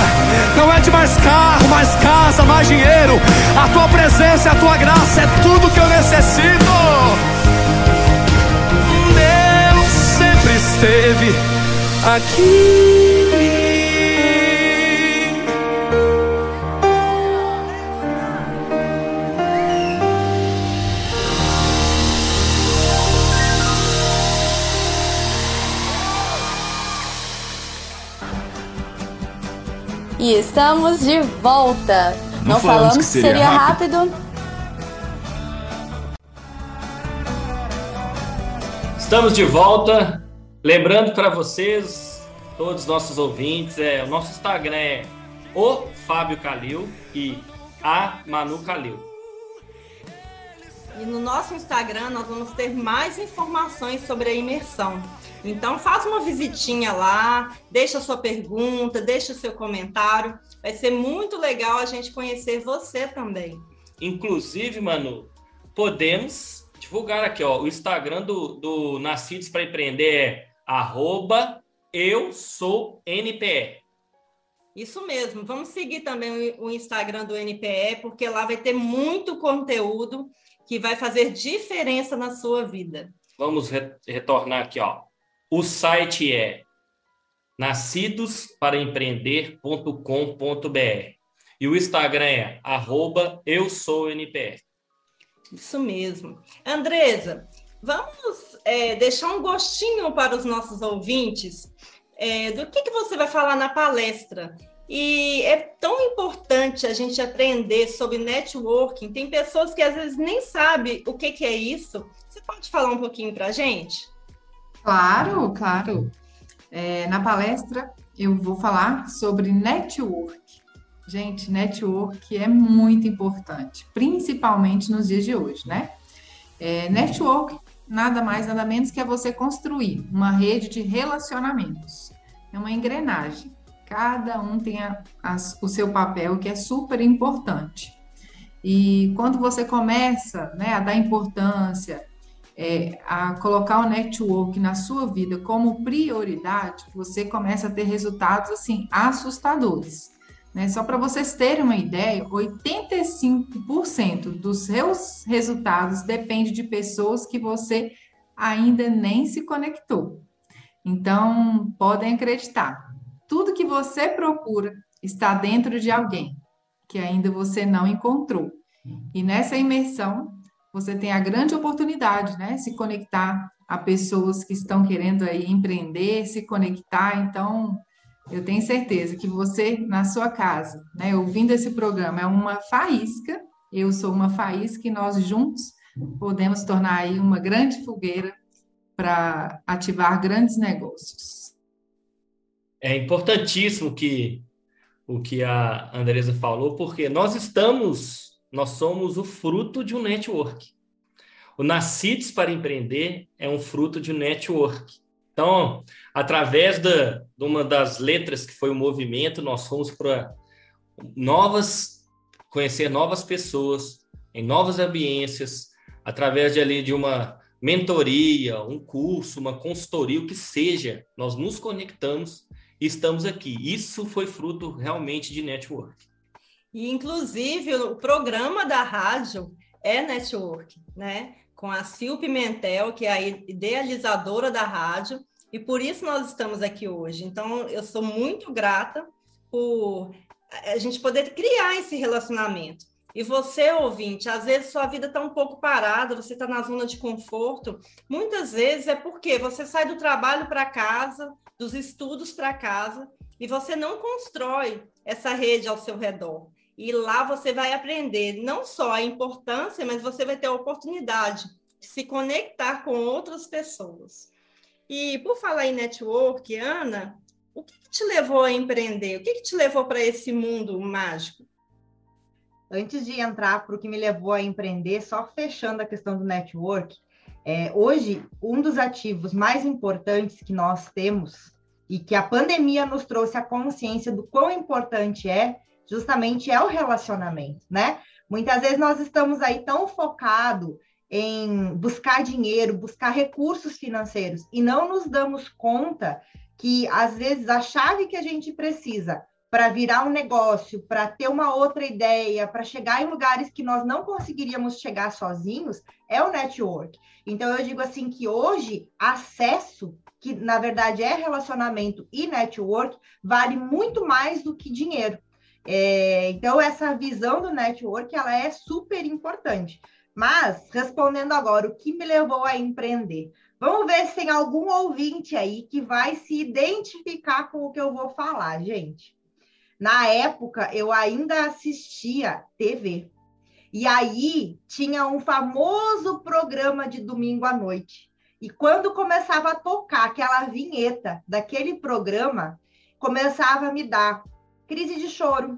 Não é de mais carro, mais casa, mais dinheiro. A tua presença, a tua graça é tudo que eu necessito. Deus sempre esteve aqui. E estamos de volta. Não, Não falamos, que seria, seria rápido. rápido. Estamos de volta. Lembrando para vocês, todos os nossos ouvintes, é, o nosso Instagram é o Fábio Calil e a Manu Calil. E no nosso Instagram nós vamos ter mais informações sobre a imersão. Então faça uma visitinha lá, deixa sua pergunta, deixa seu comentário. Vai ser muito legal a gente conhecer você também. Inclusive, Manu, podemos divulgar aqui, ó, o Instagram do, do Nascidos para Empreender é arroba eu sou NPE. Isso mesmo. Vamos seguir também o Instagram do NPE, porque lá vai ter muito conteúdo que vai fazer diferença na sua vida. Vamos re retornar aqui, ó. O site é nascidosparaempreender.com.br e o Instagram é arroba eu sou NPE. Isso mesmo. Andresa, Vamos é, deixar um gostinho para os nossos ouvintes é, do que, que você vai falar na palestra. E é tão importante a gente aprender sobre networking. Tem pessoas que às vezes nem sabem o que, que é isso. Você pode falar um pouquinho para a gente? Claro, claro. É, na palestra eu vou falar sobre network. Gente, network é muito importante, principalmente nos dias de hoje, né? É, network nada mais, nada menos que é você construir uma rede de relacionamentos. É uma engrenagem. Cada um tem a, a, o seu papel, que é super importante. E quando você começa né, a dar importância, é, a colocar o network na sua vida como prioridade, você começa a ter resultados assim assustadores. Né? Só para vocês terem uma ideia, 85% dos seus resultados depende de pessoas que você ainda nem se conectou. Então, podem acreditar, tudo que você procura está dentro de alguém que ainda você não encontrou. E nessa imersão, você tem a grande oportunidade, né? Se conectar a pessoas que estão querendo aí empreender, se conectar. Então, eu tenho certeza que você, na sua casa, né, ouvindo esse programa, é uma faísca, eu sou uma faísca e nós juntos podemos tornar aí uma grande fogueira para ativar grandes negócios. É importantíssimo que o que a Andresa falou, porque nós estamos, nós somos o fruto de um network. O Nascidos para Empreender é um fruto de um network. Então, através da, de uma das letras que foi o movimento, nós fomos para novas, conhecer novas pessoas, em novas ambiências, através de ali de uma mentoria, um curso, uma consultoria, o que seja, nós nos conectamos e estamos aqui. Isso foi fruto realmente de network. E, inclusive, o programa da rádio é network, né? com a Sil Pimentel, que é a idealizadora da rádio, e por isso nós estamos aqui hoje. Então, eu sou muito grata por a gente poder criar esse relacionamento. E você, ouvinte, às vezes sua vida está um pouco parada, você está na zona de conforto. Muitas vezes é porque você sai do trabalho para casa, dos estudos para casa, e você não constrói essa rede ao seu redor. E lá você vai aprender não só a importância, mas você vai ter a oportunidade de se conectar com outras pessoas. E por falar em network, Ana, o que, que te levou a empreender? O que, que te levou para esse mundo mágico? Antes de entrar para o que me levou a empreender, só fechando a questão do network, é, hoje um dos ativos mais importantes que nós temos e que a pandemia nos trouxe a consciência do quão importante é justamente é o relacionamento, né? Muitas vezes nós estamos aí tão focados em buscar dinheiro, buscar recursos financeiros e não nos damos conta que às vezes a chave que a gente precisa para virar um negócio, para ter uma outra ideia, para chegar em lugares que nós não conseguiríamos chegar sozinhos, é o network. Então eu digo assim que hoje acesso, que na verdade é relacionamento e network, vale muito mais do que dinheiro. É, então, essa visão do network ela é super importante. Mas, respondendo agora, o que me levou a empreender? Vamos ver se tem algum ouvinte aí que vai se identificar com o que eu vou falar, gente. Na época, eu ainda assistia TV. E aí tinha um famoso programa de domingo à noite. E quando começava a tocar aquela vinheta daquele programa, começava a me dar crise de choro,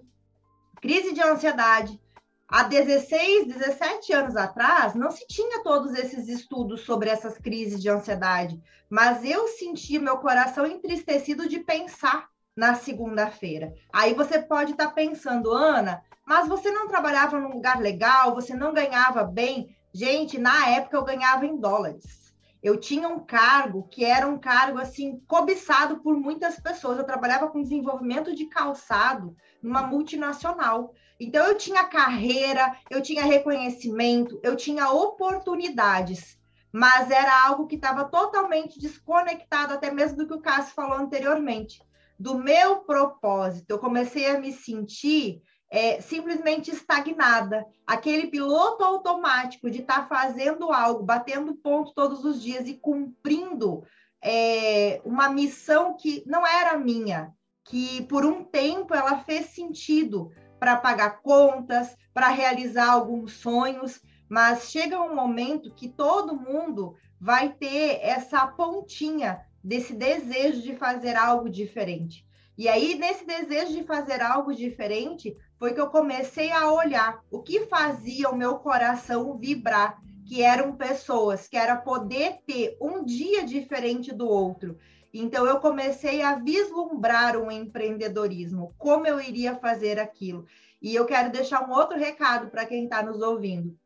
crise de ansiedade. Há 16, 17 anos atrás, não se tinha todos esses estudos sobre essas crises de ansiedade, mas eu senti meu coração entristecido de pensar na segunda-feira. Aí você pode estar tá pensando, Ana, mas você não trabalhava num lugar legal, você não ganhava bem. Gente, na época eu ganhava em dólares eu tinha um cargo que era um cargo assim cobiçado por muitas pessoas. Eu trabalhava com desenvolvimento de calçado numa multinacional. Então eu tinha carreira, eu tinha reconhecimento, eu tinha oportunidades, mas era algo que estava totalmente desconectado até mesmo do que o Cássio falou anteriormente, do meu propósito. Eu comecei a me sentir é, simplesmente estagnada. Aquele piloto automático de estar tá fazendo algo, batendo ponto todos os dias e cumprindo é, uma missão que não era minha, que por um tempo ela fez sentido para pagar contas, para realizar alguns sonhos, mas chega um momento que todo mundo vai ter essa pontinha desse desejo de fazer algo diferente. E aí, nesse desejo de fazer algo diferente, foi que eu comecei a olhar o que fazia o meu coração vibrar, que eram pessoas, que era poder ter um dia diferente do outro. Então, eu comecei a vislumbrar um empreendedorismo, como eu iria fazer aquilo. E eu quero deixar um outro recado para quem está nos ouvindo.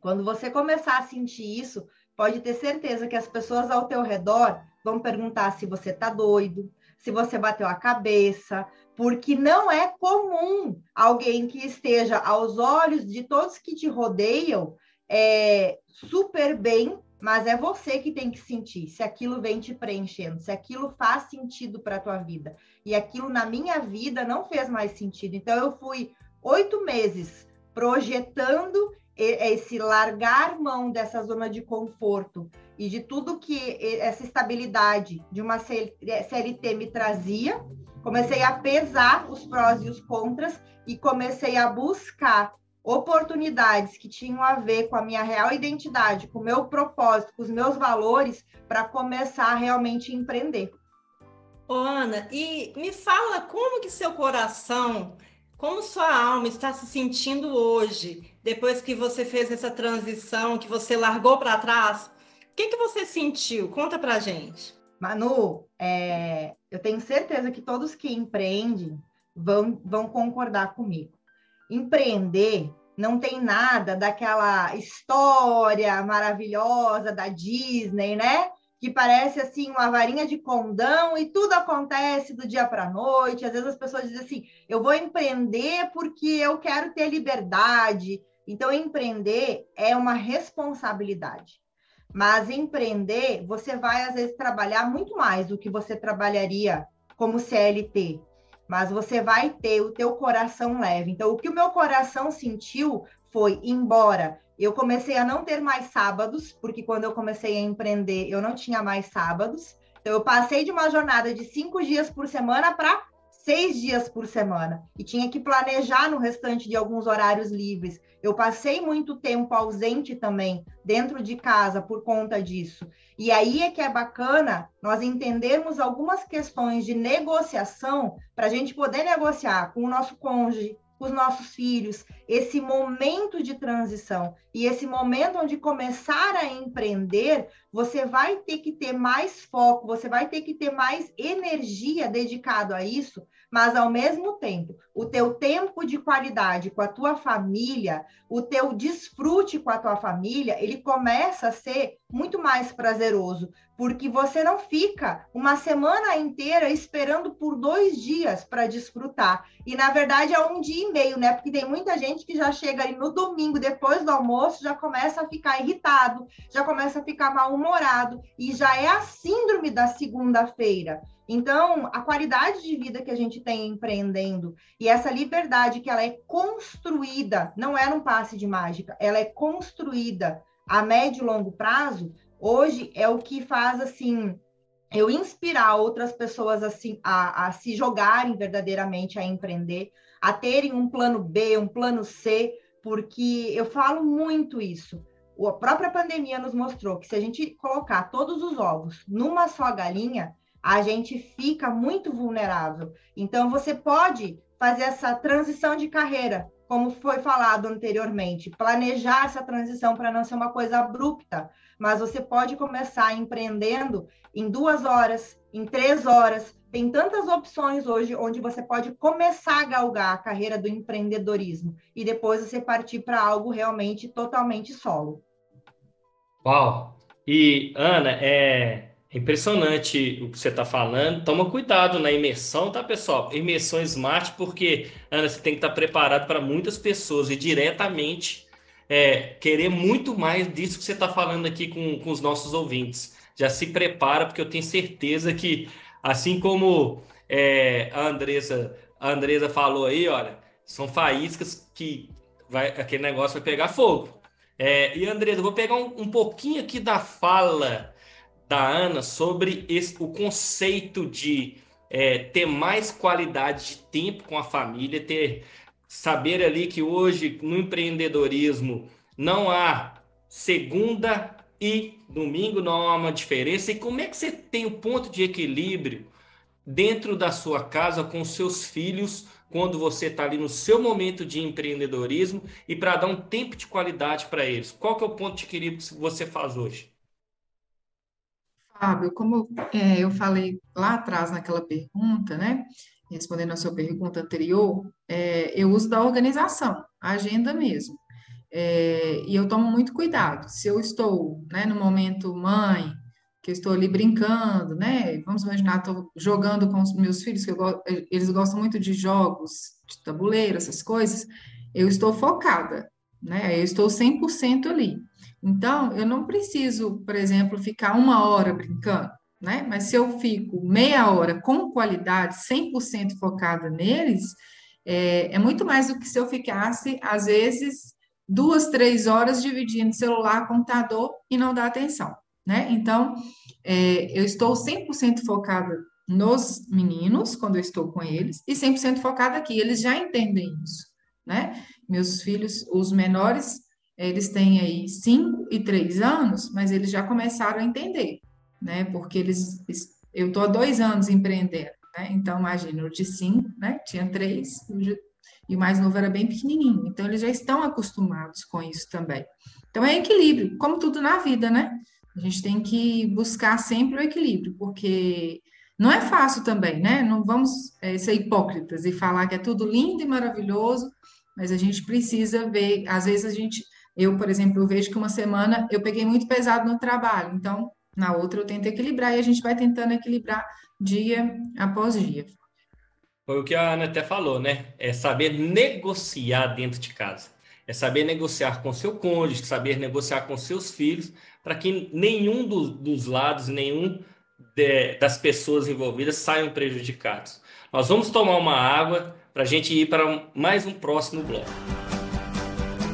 Quando você começar a sentir isso, pode ter certeza que as pessoas ao teu redor vão perguntar se você está doido, se você bateu a cabeça, porque não é comum alguém que esteja aos olhos de todos que te rodeiam é, super bem, mas é você que tem que sentir se aquilo vem te preenchendo, se aquilo faz sentido para a tua vida. E aquilo na minha vida não fez mais sentido. Então eu fui oito meses projetando esse largar mão dessa zona de conforto e de tudo que essa estabilidade de uma CLT me trazia, comecei a pesar os prós e os contras e comecei a buscar oportunidades que tinham a ver com a minha real identidade, com o meu propósito, com os meus valores, para começar a realmente empreender. Ô, Ana, e me fala como que seu coração, como sua alma está se sentindo hoje, depois que você fez essa transição, que você largou para trás o que, que você sentiu? Conta pra gente. Manu, é, eu tenho certeza que todos que empreendem vão, vão concordar comigo. Empreender não tem nada daquela história maravilhosa da Disney, né? Que parece assim uma varinha de condão e tudo acontece do dia para a noite. Às vezes as pessoas dizem assim: eu vou empreender porque eu quero ter liberdade. Então, empreender é uma responsabilidade. Mas empreender, você vai às vezes trabalhar muito mais do que você trabalharia como CLT. Mas você vai ter o teu coração leve. Então, o que o meu coração sentiu foi, embora eu comecei a não ter mais sábados, porque quando eu comecei a empreender, eu não tinha mais sábados. Então, eu passei de uma jornada de cinco dias por semana para seis dias por semana e tinha que planejar no restante de alguns horários livres. Eu passei muito tempo ausente também dentro de casa por conta disso. E aí é que é bacana nós entendermos algumas questões de negociação para a gente poder negociar com o nosso cônjuge, os nossos filhos, esse momento de transição e esse momento onde começar a empreender, você vai ter que ter mais foco, você vai ter que ter mais energia dedicado a isso, mas ao mesmo tempo, o teu tempo de qualidade com a tua família, o teu desfrute com a tua família, ele começa a ser muito mais prazeroso, porque você não fica uma semana inteira esperando por dois dias para desfrutar. E na verdade é um dia e meio, né? Porque tem muita gente que já chega ali no domingo, depois do almoço, já começa a ficar irritado, já começa a ficar mal-humorado, e já é a síndrome da segunda-feira. Então, a qualidade de vida que a gente tem empreendendo e essa liberdade que ela é construída, não é num passe de mágica, ela é construída a médio e longo prazo, hoje é o que faz assim eu inspirar outras pessoas assim a, a se jogarem verdadeiramente a empreender, a terem um plano B, um plano C, porque eu falo muito isso. A própria pandemia nos mostrou que se a gente colocar todos os ovos numa só galinha, a gente fica muito vulnerável. Então, você pode fazer essa transição de carreira, como foi falado anteriormente, planejar essa transição para não ser uma coisa abrupta, mas você pode começar empreendendo em duas horas, em três horas. Tem tantas opções hoje onde você pode começar a galgar a carreira do empreendedorismo e depois você partir para algo realmente totalmente solo. Uau! E, Ana, é, Impressionante o que você está falando. Toma cuidado na imersão, tá, pessoal? Imersão smart, porque, Ana, você tem que estar tá preparado para muitas pessoas e diretamente é, querer muito mais disso que você está falando aqui com, com os nossos ouvintes. Já se prepara, porque eu tenho certeza que, assim como é, a, Andressa, a Andresa falou aí, olha, são faíscas que vai, aquele negócio vai pegar fogo. É, e, Andresa, eu vou pegar um, um pouquinho aqui da fala da Ana sobre esse, o conceito de é, ter mais qualidade de tempo com a família, ter saber ali que hoje no empreendedorismo não há segunda e domingo, não há uma diferença. E como é que você tem o ponto de equilíbrio dentro da sua casa com seus filhos quando você está ali no seu momento de empreendedorismo e para dar um tempo de qualidade para eles? Qual que é o ponto de equilíbrio que você faz hoje? Fábio, como é, eu falei lá atrás naquela pergunta, né? Respondendo a sua pergunta anterior, é, eu uso da organização, a agenda mesmo. É, e eu tomo muito cuidado. Se eu estou, né, no momento mãe, que eu estou ali brincando, né? Vamos imaginar, estou jogando com os meus filhos, que eu, eles gostam muito de jogos, de tabuleiro, essas coisas, eu estou focada, né? Eu estou 100% ali. Então, eu não preciso, por exemplo, ficar uma hora brincando, né? Mas se eu fico meia hora com qualidade, 100% focada neles, é, é muito mais do que se eu ficasse, às vezes, duas, três horas dividindo celular, computador e não dar atenção né? Então, é, eu estou 100% focada nos meninos, quando eu estou com eles, e 100% focada aqui. Eles já entendem isso, né? Meus filhos, os menores, eles têm aí 5 e 3 anos, mas eles já começaram a entender, né? Porque eles, eu estou há dois anos empreendendo, né? Então, imagina, o de 5, né? Tinha 3, e o mais novo era bem pequenininho. Então, eles já estão acostumados com isso também. Então, é equilíbrio, como tudo na vida, né? A gente tem que buscar sempre o equilíbrio, porque não é fácil também, né? Não vamos é, ser hipócritas e falar que é tudo lindo e maravilhoso, mas a gente precisa ver. Às vezes a gente, eu, por exemplo, eu vejo que uma semana eu peguei muito pesado no trabalho, então na outra eu tento equilibrar e a gente vai tentando equilibrar dia após dia. Foi o que a Ana até falou, né? É saber negociar dentro de casa. É saber negociar com seu cônjuge, saber negociar com seus filhos, para que nenhum do, dos lados, nenhum de, das pessoas envolvidas saiam prejudicados. Nós vamos tomar uma água para a gente ir para mais um próximo bloco.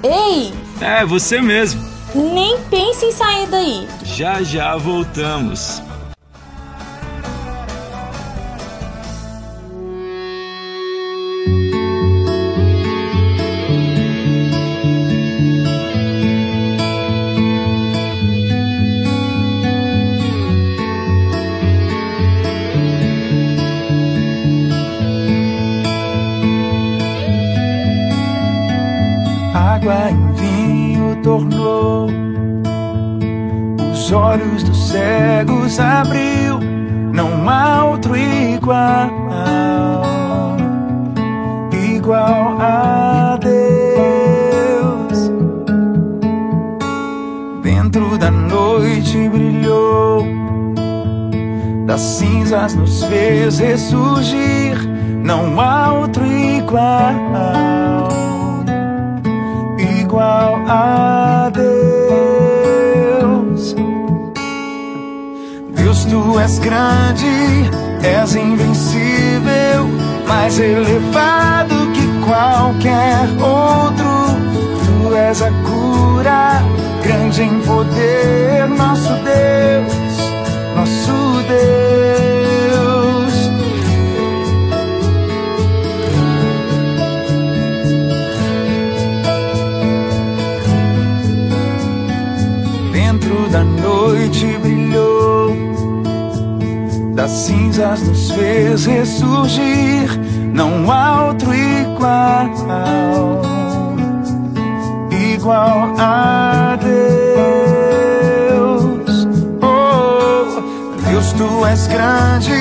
Ei! É, você mesmo. Nem pense em sair daí. Já já voltamos. Olhos dos cegos abriu, não há outro igual, igual a Deus. Dentro da noite brilhou, das cinzas nos fez ressurgir, não há outro igual, igual a Deus. tu és grande, és invencível, mais elevado que qualquer outro. Tu és a cura, grande em poder, nosso Deus, nosso Deus. Das cinzas nos fez ressurgir, não há outro igual, igual a Deus. Oh, Deus, tu és grande,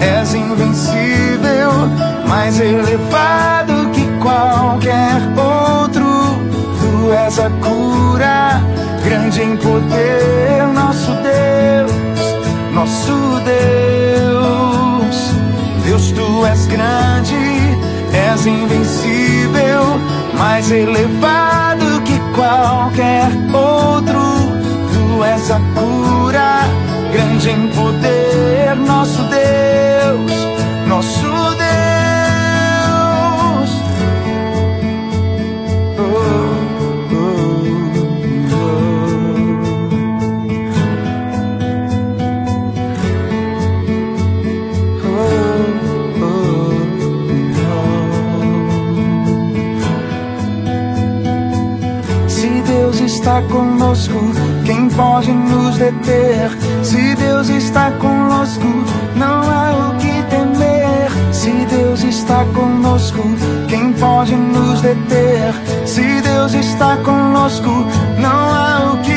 és invencível, mais elevado que qualquer outro. Tu és a cura, grande em poder, nosso Deus nosso Deus. Deus, tu és grande, és invencível, mais elevado que qualquer outro. Tu és a cura, grande em poder, está conosco, quem pode nos deter? Se Deus está conosco, não há o que temer. Se Deus está conosco, quem pode nos deter? Se Deus está conosco, não há o que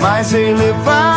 mais elevado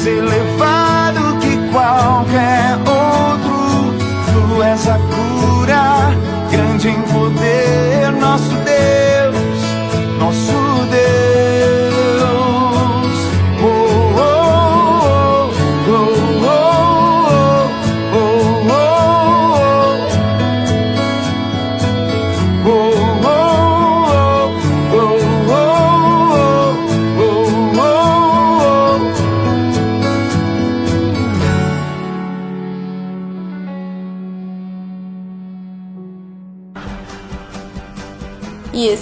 mais elevado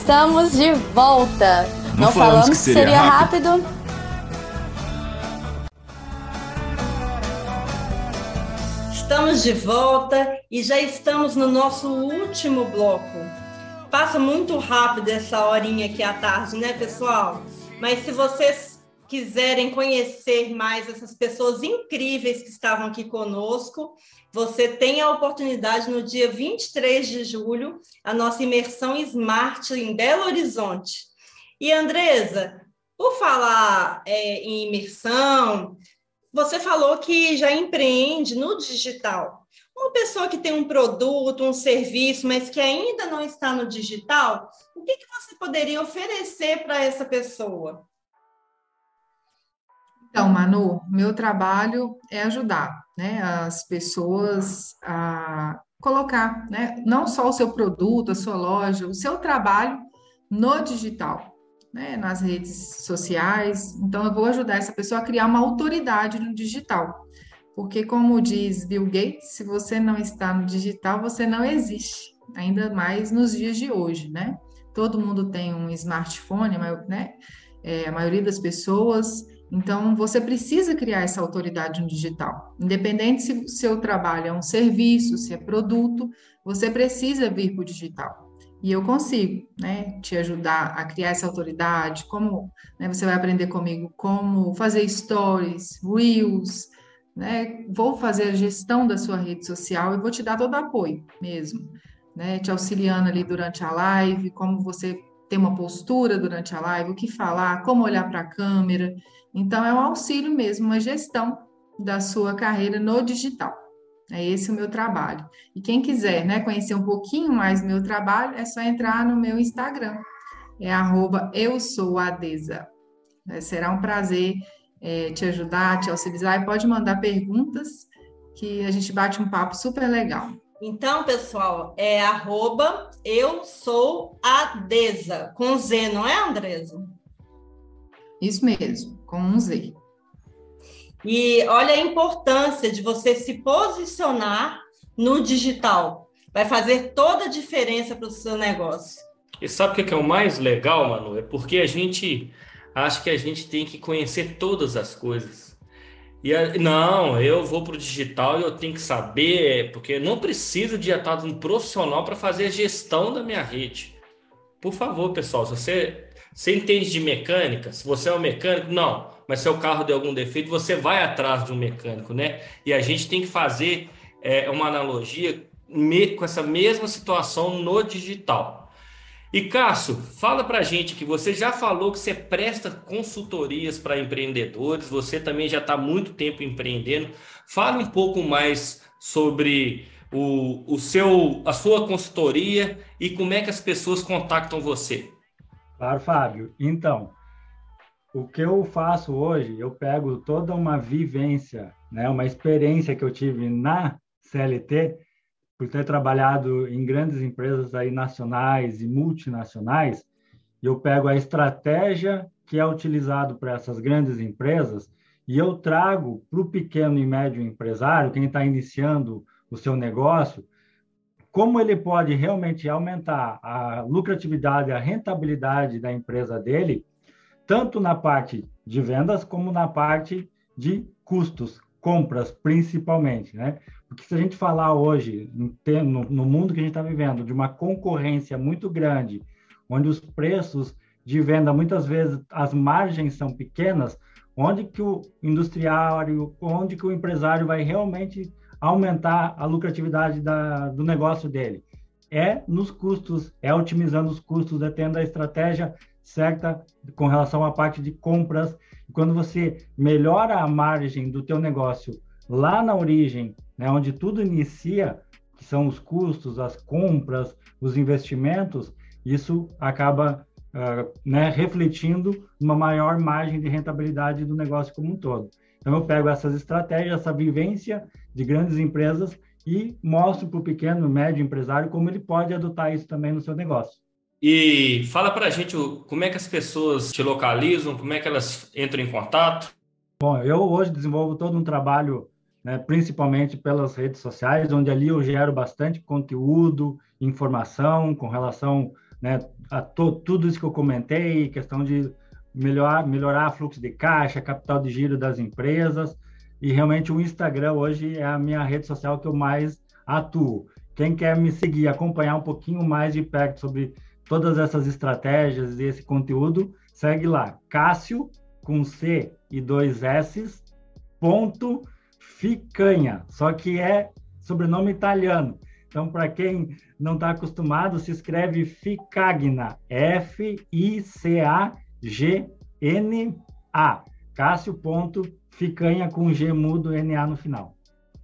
estamos de volta. Não, Não falamos, falamos, que seria, seria rápido. rápido. Estamos de volta e já estamos no nosso último bloco. Passa muito rápido essa horinha aqui à tarde, né, pessoal? Mas se vocês quiserem conhecer mais essas pessoas incríveis que estavam aqui conosco, você tem a oportunidade no dia 23 de julho, a nossa imersão Smart em Belo Horizonte. E Andresa, por falar é, em imersão, você falou que já empreende no digital. Uma pessoa que tem um produto, um serviço, mas que ainda não está no digital, o que, que você poderia oferecer para essa pessoa? Então, Manu, meu trabalho é ajudar né, as pessoas a colocar, né, não só o seu produto, a sua loja, o seu trabalho no digital, né, nas redes sociais. Então, eu vou ajudar essa pessoa a criar uma autoridade no digital. Porque, como diz Bill Gates, se você não está no digital, você não existe, ainda mais nos dias de hoje, né? Todo mundo tem um smartphone, né? É, a maioria das pessoas então, você precisa criar essa autoridade no digital. Independente se o seu trabalho é um serviço, se é produto, você precisa vir para o digital. E eu consigo, né, te ajudar a criar essa autoridade, como né, você vai aprender comigo como fazer stories, reels, né, vou fazer a gestão da sua rede social e vou te dar todo apoio mesmo, né, te auxiliando ali durante a live, como você ter uma postura durante a live, o que falar, como olhar para a câmera. Então, é um auxílio mesmo, uma gestão da sua carreira no digital. É esse o meu trabalho. E quem quiser né, conhecer um pouquinho mais do meu trabalho, é só entrar no meu Instagram. É arroba eu sou. É, será um prazer é, te ajudar, te auxiliar e pode mandar perguntas que a gente bate um papo super legal. Então, pessoal, é arroba eu sou com Z, não é, Andresa? Isso mesmo, com um Z. E olha a importância de você se posicionar no digital. Vai fazer toda a diferença para o seu negócio. E sabe o que é o mais legal, Manu? É porque a gente acha que a gente tem que conhecer todas as coisas. E a, não, eu vou para o digital e eu tenho que saber, porque não preciso de estar de um profissional para fazer a gestão da minha rede. Por favor, pessoal, se você, você entende de mecânica, se você é um mecânico, não, mas seu carro deu algum defeito, você vai atrás de um mecânico, né? E a gente tem que fazer é, uma analogia com essa mesma situação no digital. E Cássio, fala para gente que você já falou que você presta consultorias para empreendedores, você também já está muito tempo empreendendo. Fale um pouco mais sobre o, o seu, a sua consultoria e como é que as pessoas contactam você. Claro, Fábio. Então, o que eu faço hoje, eu pego toda uma vivência, né, uma experiência que eu tive na CLT, por ter trabalhado em grandes empresas aí nacionais e multinacionais, eu pego a estratégia que é utilizado para essas grandes empresas e eu trago para o pequeno e médio empresário, quem está iniciando o seu negócio, como ele pode realmente aumentar a lucratividade, a rentabilidade da empresa dele, tanto na parte de vendas como na parte de custos, compras principalmente, né? Porque se a gente falar hoje, no, no mundo que a gente está vivendo, de uma concorrência muito grande, onde os preços de venda, muitas vezes, as margens são pequenas, onde que o industriário, onde que o empresário vai realmente aumentar a lucratividade da, do negócio dele? É nos custos, é otimizando os custos, é tendo a estratégia certa com relação à parte de compras. Quando você melhora a margem do teu negócio lá na origem, né, onde tudo inicia, que são os custos, as compras, os investimentos, isso acaba uh, né, refletindo uma maior margem de rentabilidade do negócio como um todo. Então, eu pego essas estratégias, essa vivência de grandes empresas e mostro para o pequeno e médio empresário como ele pode adotar isso também no seu negócio. E fala para a gente como é que as pessoas te localizam, como é que elas entram em contato. Bom, eu hoje desenvolvo todo um trabalho né, principalmente pelas redes sociais, onde ali eu gero bastante conteúdo, informação com relação né, a to, tudo isso que eu comentei, questão de melhorar, melhorar fluxo de caixa, capital de giro das empresas, e realmente o Instagram hoje é a minha rede social que eu mais atuo. Quem quer me seguir, acompanhar um pouquinho mais de perto sobre todas essas estratégias e esse conteúdo, segue lá, Cássio, com C e dois S, ponto Ficanha, só que é sobrenome italiano. Então, para quem não está acostumado, se escreve Ficagna, F-I-C-A-G-N-A. Cássio ponto Ficanha com G mudo N-A no final.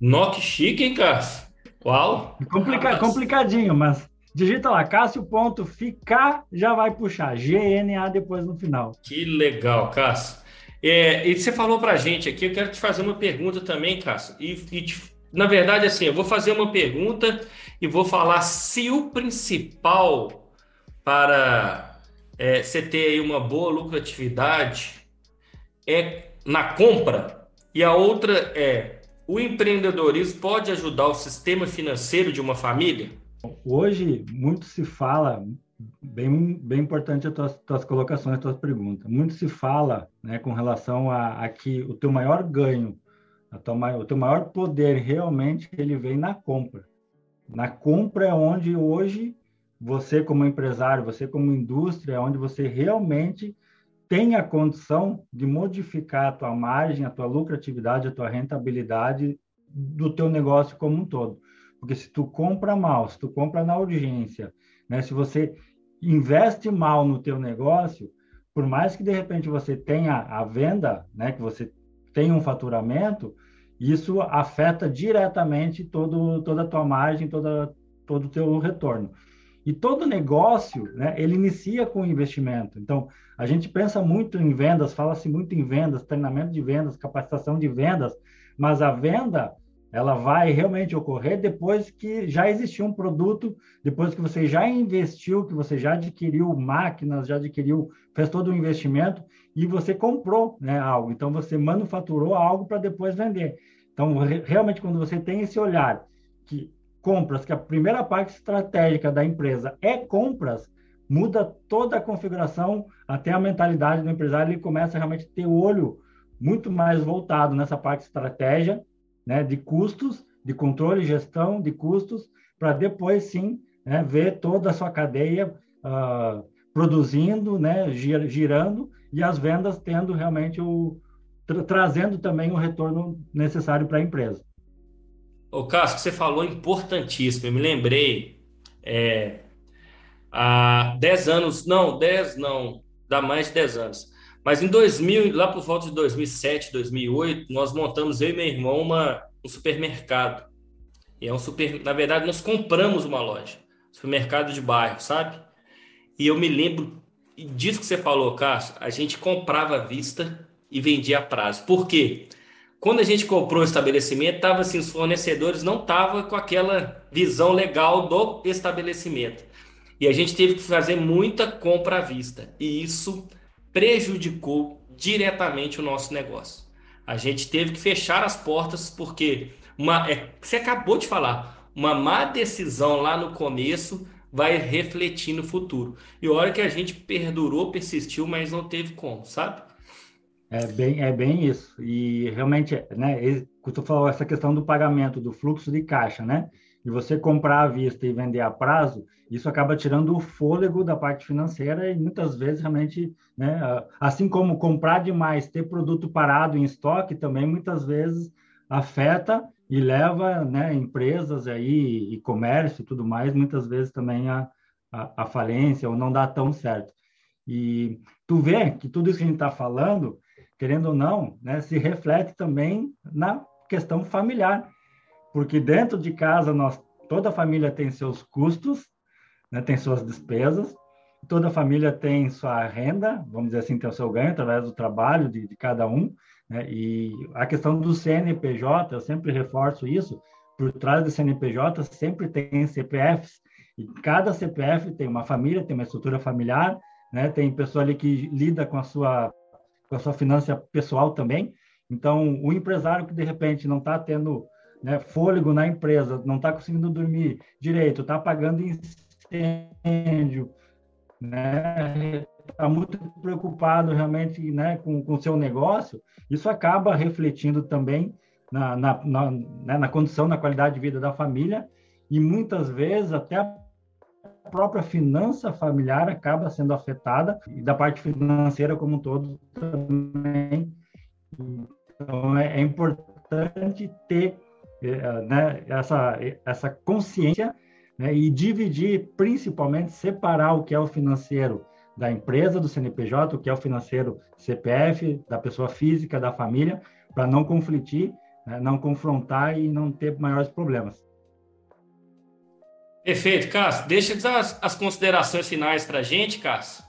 Nó, que chique, hein, Cássio? Uau! Complica, complicadinho, mas digita lá, Cássio ponto Ficar, já vai puxar G-N-A depois no final. Que legal, Cássio. É, e você falou para a gente aqui, eu quero te fazer uma pergunta também, Cássio. E, e te, na verdade, assim, eu vou fazer uma pergunta e vou falar se o principal para é, você ter aí uma boa lucratividade é na compra e a outra é o empreendedorismo pode ajudar o sistema financeiro de uma família? Hoje muito se fala bem, bem importante as tuas, tuas colocações, as tuas perguntas. Muito se fala né, com relação a, a que o teu maior ganho, tua, o teu maior poder realmente ele vem na compra. Na compra é onde hoje você como empresário, você como indústria, onde você realmente tem a condição de modificar a tua margem, a tua lucratividade, a tua rentabilidade do teu negócio como um todo. Porque se tu compra mal, se tu compra na urgência, né? Se você investe mal no teu negócio, por mais que de repente você tenha a venda, né, que você tenha um faturamento, isso afeta diretamente todo, toda a tua margem, toda, todo o teu retorno. E todo negócio, né, ele inicia com investimento. Então, a gente pensa muito em vendas, fala-se muito em vendas, treinamento de vendas, capacitação de vendas, mas a venda, ela vai realmente ocorrer depois que já existiu um produto, depois que você já investiu, que você já adquiriu máquinas, já adquiriu, fez todo o investimento e você comprou né, algo. Então, você manufaturou algo para depois vender. Então, realmente, quando você tem esse olhar que compras, que a primeira parte estratégica da empresa é compras, muda toda a configuração, até a mentalidade do empresário, ele começa a realmente ter o olho muito mais voltado nessa parte estratégia, né, de custos, de controle e gestão de custos, para depois sim né, ver toda a sua cadeia uh, produzindo, né, girando e as vendas tendo realmente o tra trazendo também o retorno necessário para a empresa. O Cássio, você falou importantíssimo. Eu me lembrei é, há 10 anos, não, 10 não, dá mais de 10 anos. Mas em 2000, lá por volta de 2007, 2008, nós montamos, eu e meu irmão, uma, um supermercado. E é um super, na verdade, nós compramos uma loja, supermercado de bairro, sabe? E eu me lembro disso que você falou, Cássio, a gente comprava à vista e vendia a prazo. Por quê? Quando a gente comprou o estabelecimento, tava assim, os fornecedores não estavam com aquela visão legal do estabelecimento. E a gente teve que fazer muita compra à vista. E isso prejudicou diretamente o nosso negócio. A gente teve que fechar as portas porque uma, é, você acabou de falar, uma má decisão lá no começo vai refletir no futuro. E a hora que a gente perdurou, persistiu, mas não teve como, sabe? É bem, é bem isso. E realmente, né, tu falou essa questão do pagamento, do fluxo de caixa, né? E você comprar à vista e vender a prazo, isso acaba tirando o fôlego da parte financeira e muitas vezes realmente, né, assim como comprar demais, ter produto parado em estoque também muitas vezes afeta e leva, né, empresas aí e comércio e tudo mais, muitas vezes também a, a, a falência ou não dá tão certo. E tu vê que tudo isso que a gente está falando querendo ou não, né, se reflete também na questão familiar, porque dentro de casa nós toda família tem seus custos, né, tem suas despesas, toda família tem sua renda, vamos dizer assim, tem o seu ganho através do trabalho de, de cada um, né, e a questão do CNPJ, eu sempre reforço isso, por trás do CNPJ sempre tem CPFs, e cada CPF tem uma família, tem uma estrutura familiar, né, tem pessoa ali que lida com a sua com a sua finança pessoal também. Então, o empresário que de repente não está tendo né, fôlego na empresa, não está conseguindo dormir direito, está pagando incêndio, né, está muito preocupado realmente né, com o seu negócio, isso acaba refletindo também na, na, na, né, na condição, na qualidade de vida da família e muitas vezes até a própria finança familiar acaba sendo afetada e da parte financeira como um todo também. Então, é, é importante ter é, né, essa, essa consciência né, e dividir, principalmente, separar o que é o financeiro da empresa, do CNPJ, o que é o financeiro CPF, da pessoa física, da família, para não conflitir, né, não confrontar e não ter maiores problemas. Perfeito, Cássio. Deixa as, as considerações finais para a gente, Cássio.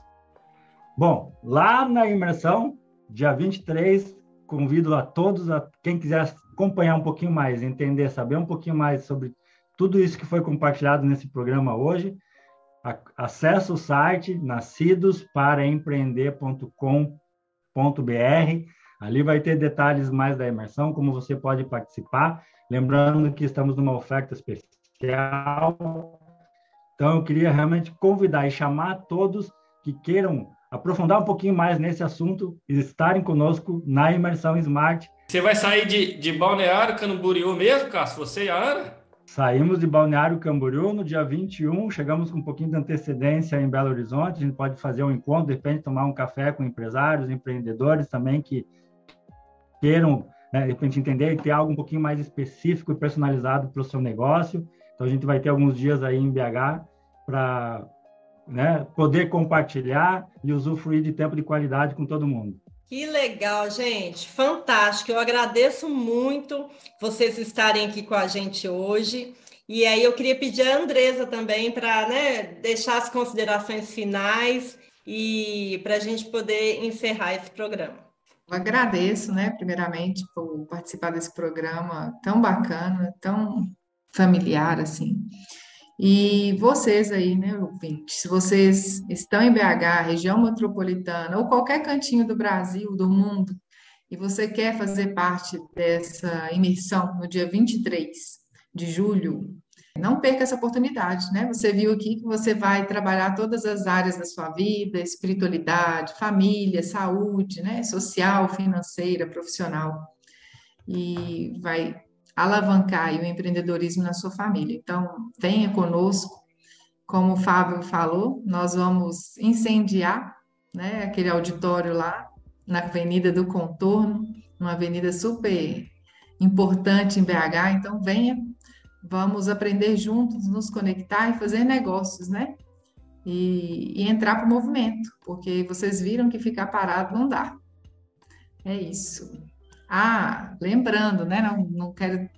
Bom, lá na imersão, dia 23, convido a todos, a quem quiser acompanhar um pouquinho mais, entender, saber um pouquinho mais sobre tudo isso que foi compartilhado nesse programa hoje, acesse o site nascidosparaempreender.com.br. Ali vai ter detalhes mais da imersão, como você pode participar. Lembrando que estamos numa oferta especial social. Então, eu queria realmente convidar e chamar todos que queiram aprofundar um pouquinho mais nesse assunto e estarem conosco na imersão Smart. Você vai sair de, de Balneário Camboriú mesmo, Cássio? Você e a Ana? Saímos de Balneário Camboriú no dia 21, chegamos com um pouquinho de antecedência em Belo Horizonte. A gente pode fazer um encontro, de repente tomar um café com empresários, empreendedores também que queiram, né, de repente, entender e ter algo um pouquinho mais específico e personalizado para o seu negócio. Então a gente vai ter alguns dias aí em BH para né, poder compartilhar e usufruir de tempo de qualidade com todo mundo. Que legal, gente. Fantástico. Eu agradeço muito vocês estarem aqui com a gente hoje. E aí eu queria pedir a Andresa também para né, deixar as considerações finais e para a gente poder encerrar esse programa. Eu agradeço, né, primeiramente, por participar desse programa tão bacana, tão familiar, assim. E vocês aí, né, ouvintes, se vocês estão em BH, região metropolitana, ou qualquer cantinho do Brasil, do mundo, e você quer fazer parte dessa imersão no dia 23 de julho, não perca essa oportunidade, né? Você viu aqui que você vai trabalhar todas as áreas da sua vida, espiritualidade, família, saúde, né? Social, financeira, profissional. E vai alavancar o empreendedorismo na sua família. Então, venha conosco. Como o Fábio falou, nós vamos incendiar né, aquele auditório lá na Avenida do Contorno, uma avenida super importante em BH. Então, venha, vamos aprender juntos, nos conectar e fazer negócios, né? e, e entrar para o movimento, porque vocês viram que ficar parado não dá. É isso. Ah, lembrando, né? Não, não quero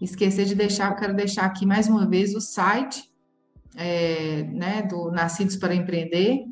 esquecer de deixar, eu quero deixar aqui mais uma vez o site é, né, do Nascidos para Empreender,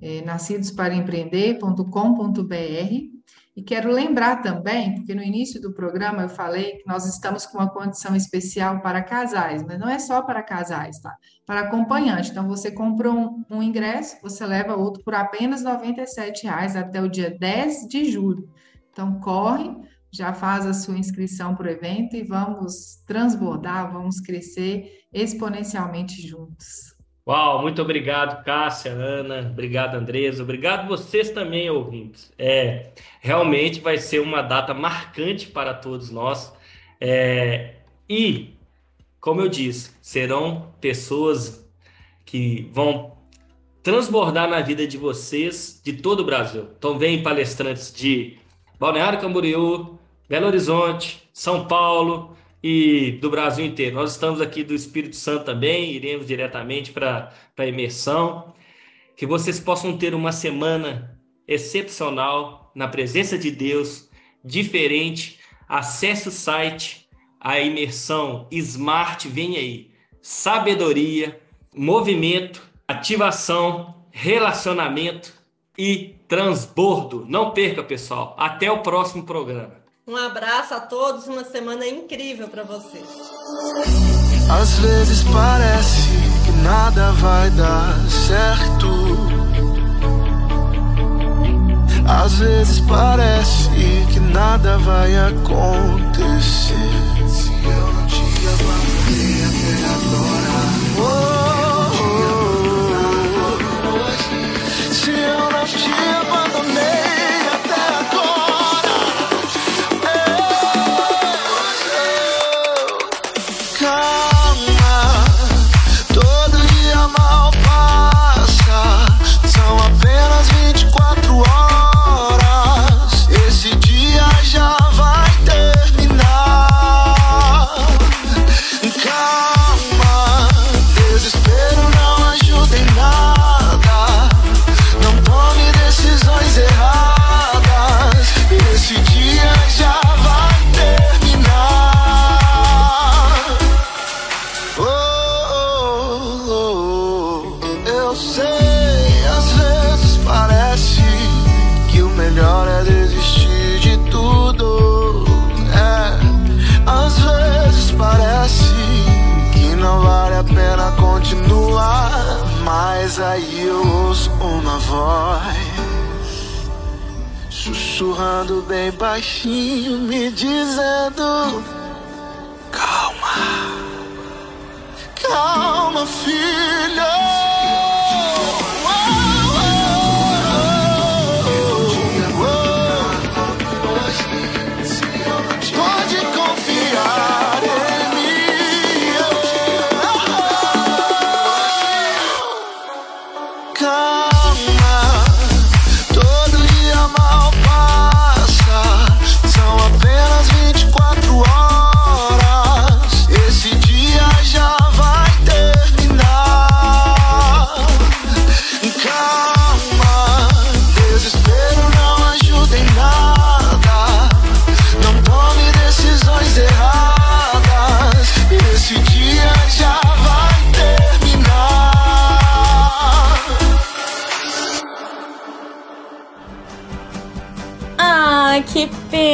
é, nascidosparaempreender.com.br e quero lembrar também, porque no início do programa eu falei que nós estamos com uma condição especial para casais, mas não é só para casais, tá? Para acompanhante. Então, você compra um, um ingresso, você leva outro por apenas R$ reais até o dia 10 de julho. Então, corre, já faz a sua inscrição para o evento e vamos transbordar, vamos crescer exponencialmente juntos. Uau, muito obrigado, Cássia, Ana, obrigado, Andresa, obrigado vocês também, ouvintes. É, realmente vai ser uma data marcante para todos nós. É, e, como eu disse, serão pessoas que vão transbordar na vida de vocês de todo o Brasil. Então, vem palestrantes de Balneário Camboriú, Belo Horizonte, São Paulo, e do Brasil inteiro. Nós estamos aqui do Espírito Santo também, iremos diretamente para a imersão. Que vocês possam ter uma semana excepcional na presença de Deus, diferente. Acesse o site, a imersão Smart vem aí. Sabedoria, movimento, ativação, relacionamento e transbordo. Não perca, pessoal. Até o próximo programa. Um abraço a todos, uma semana incrível para vocês. Às vezes parece que nada vai dar certo. Às vezes parece que nada vai acontecer. Se eu não te abandonei até agora. Oh, oh, oh, Se eu não te abandonei. Sussurrando bem baixinho, me dizendo: Calma, calma, filha.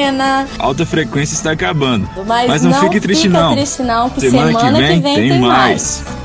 Pena. Alta frequência está acabando. Mas, Mas não, não, fique triste, não. triste não, semana, semana que, vem, que vem tem, tem mais. mais.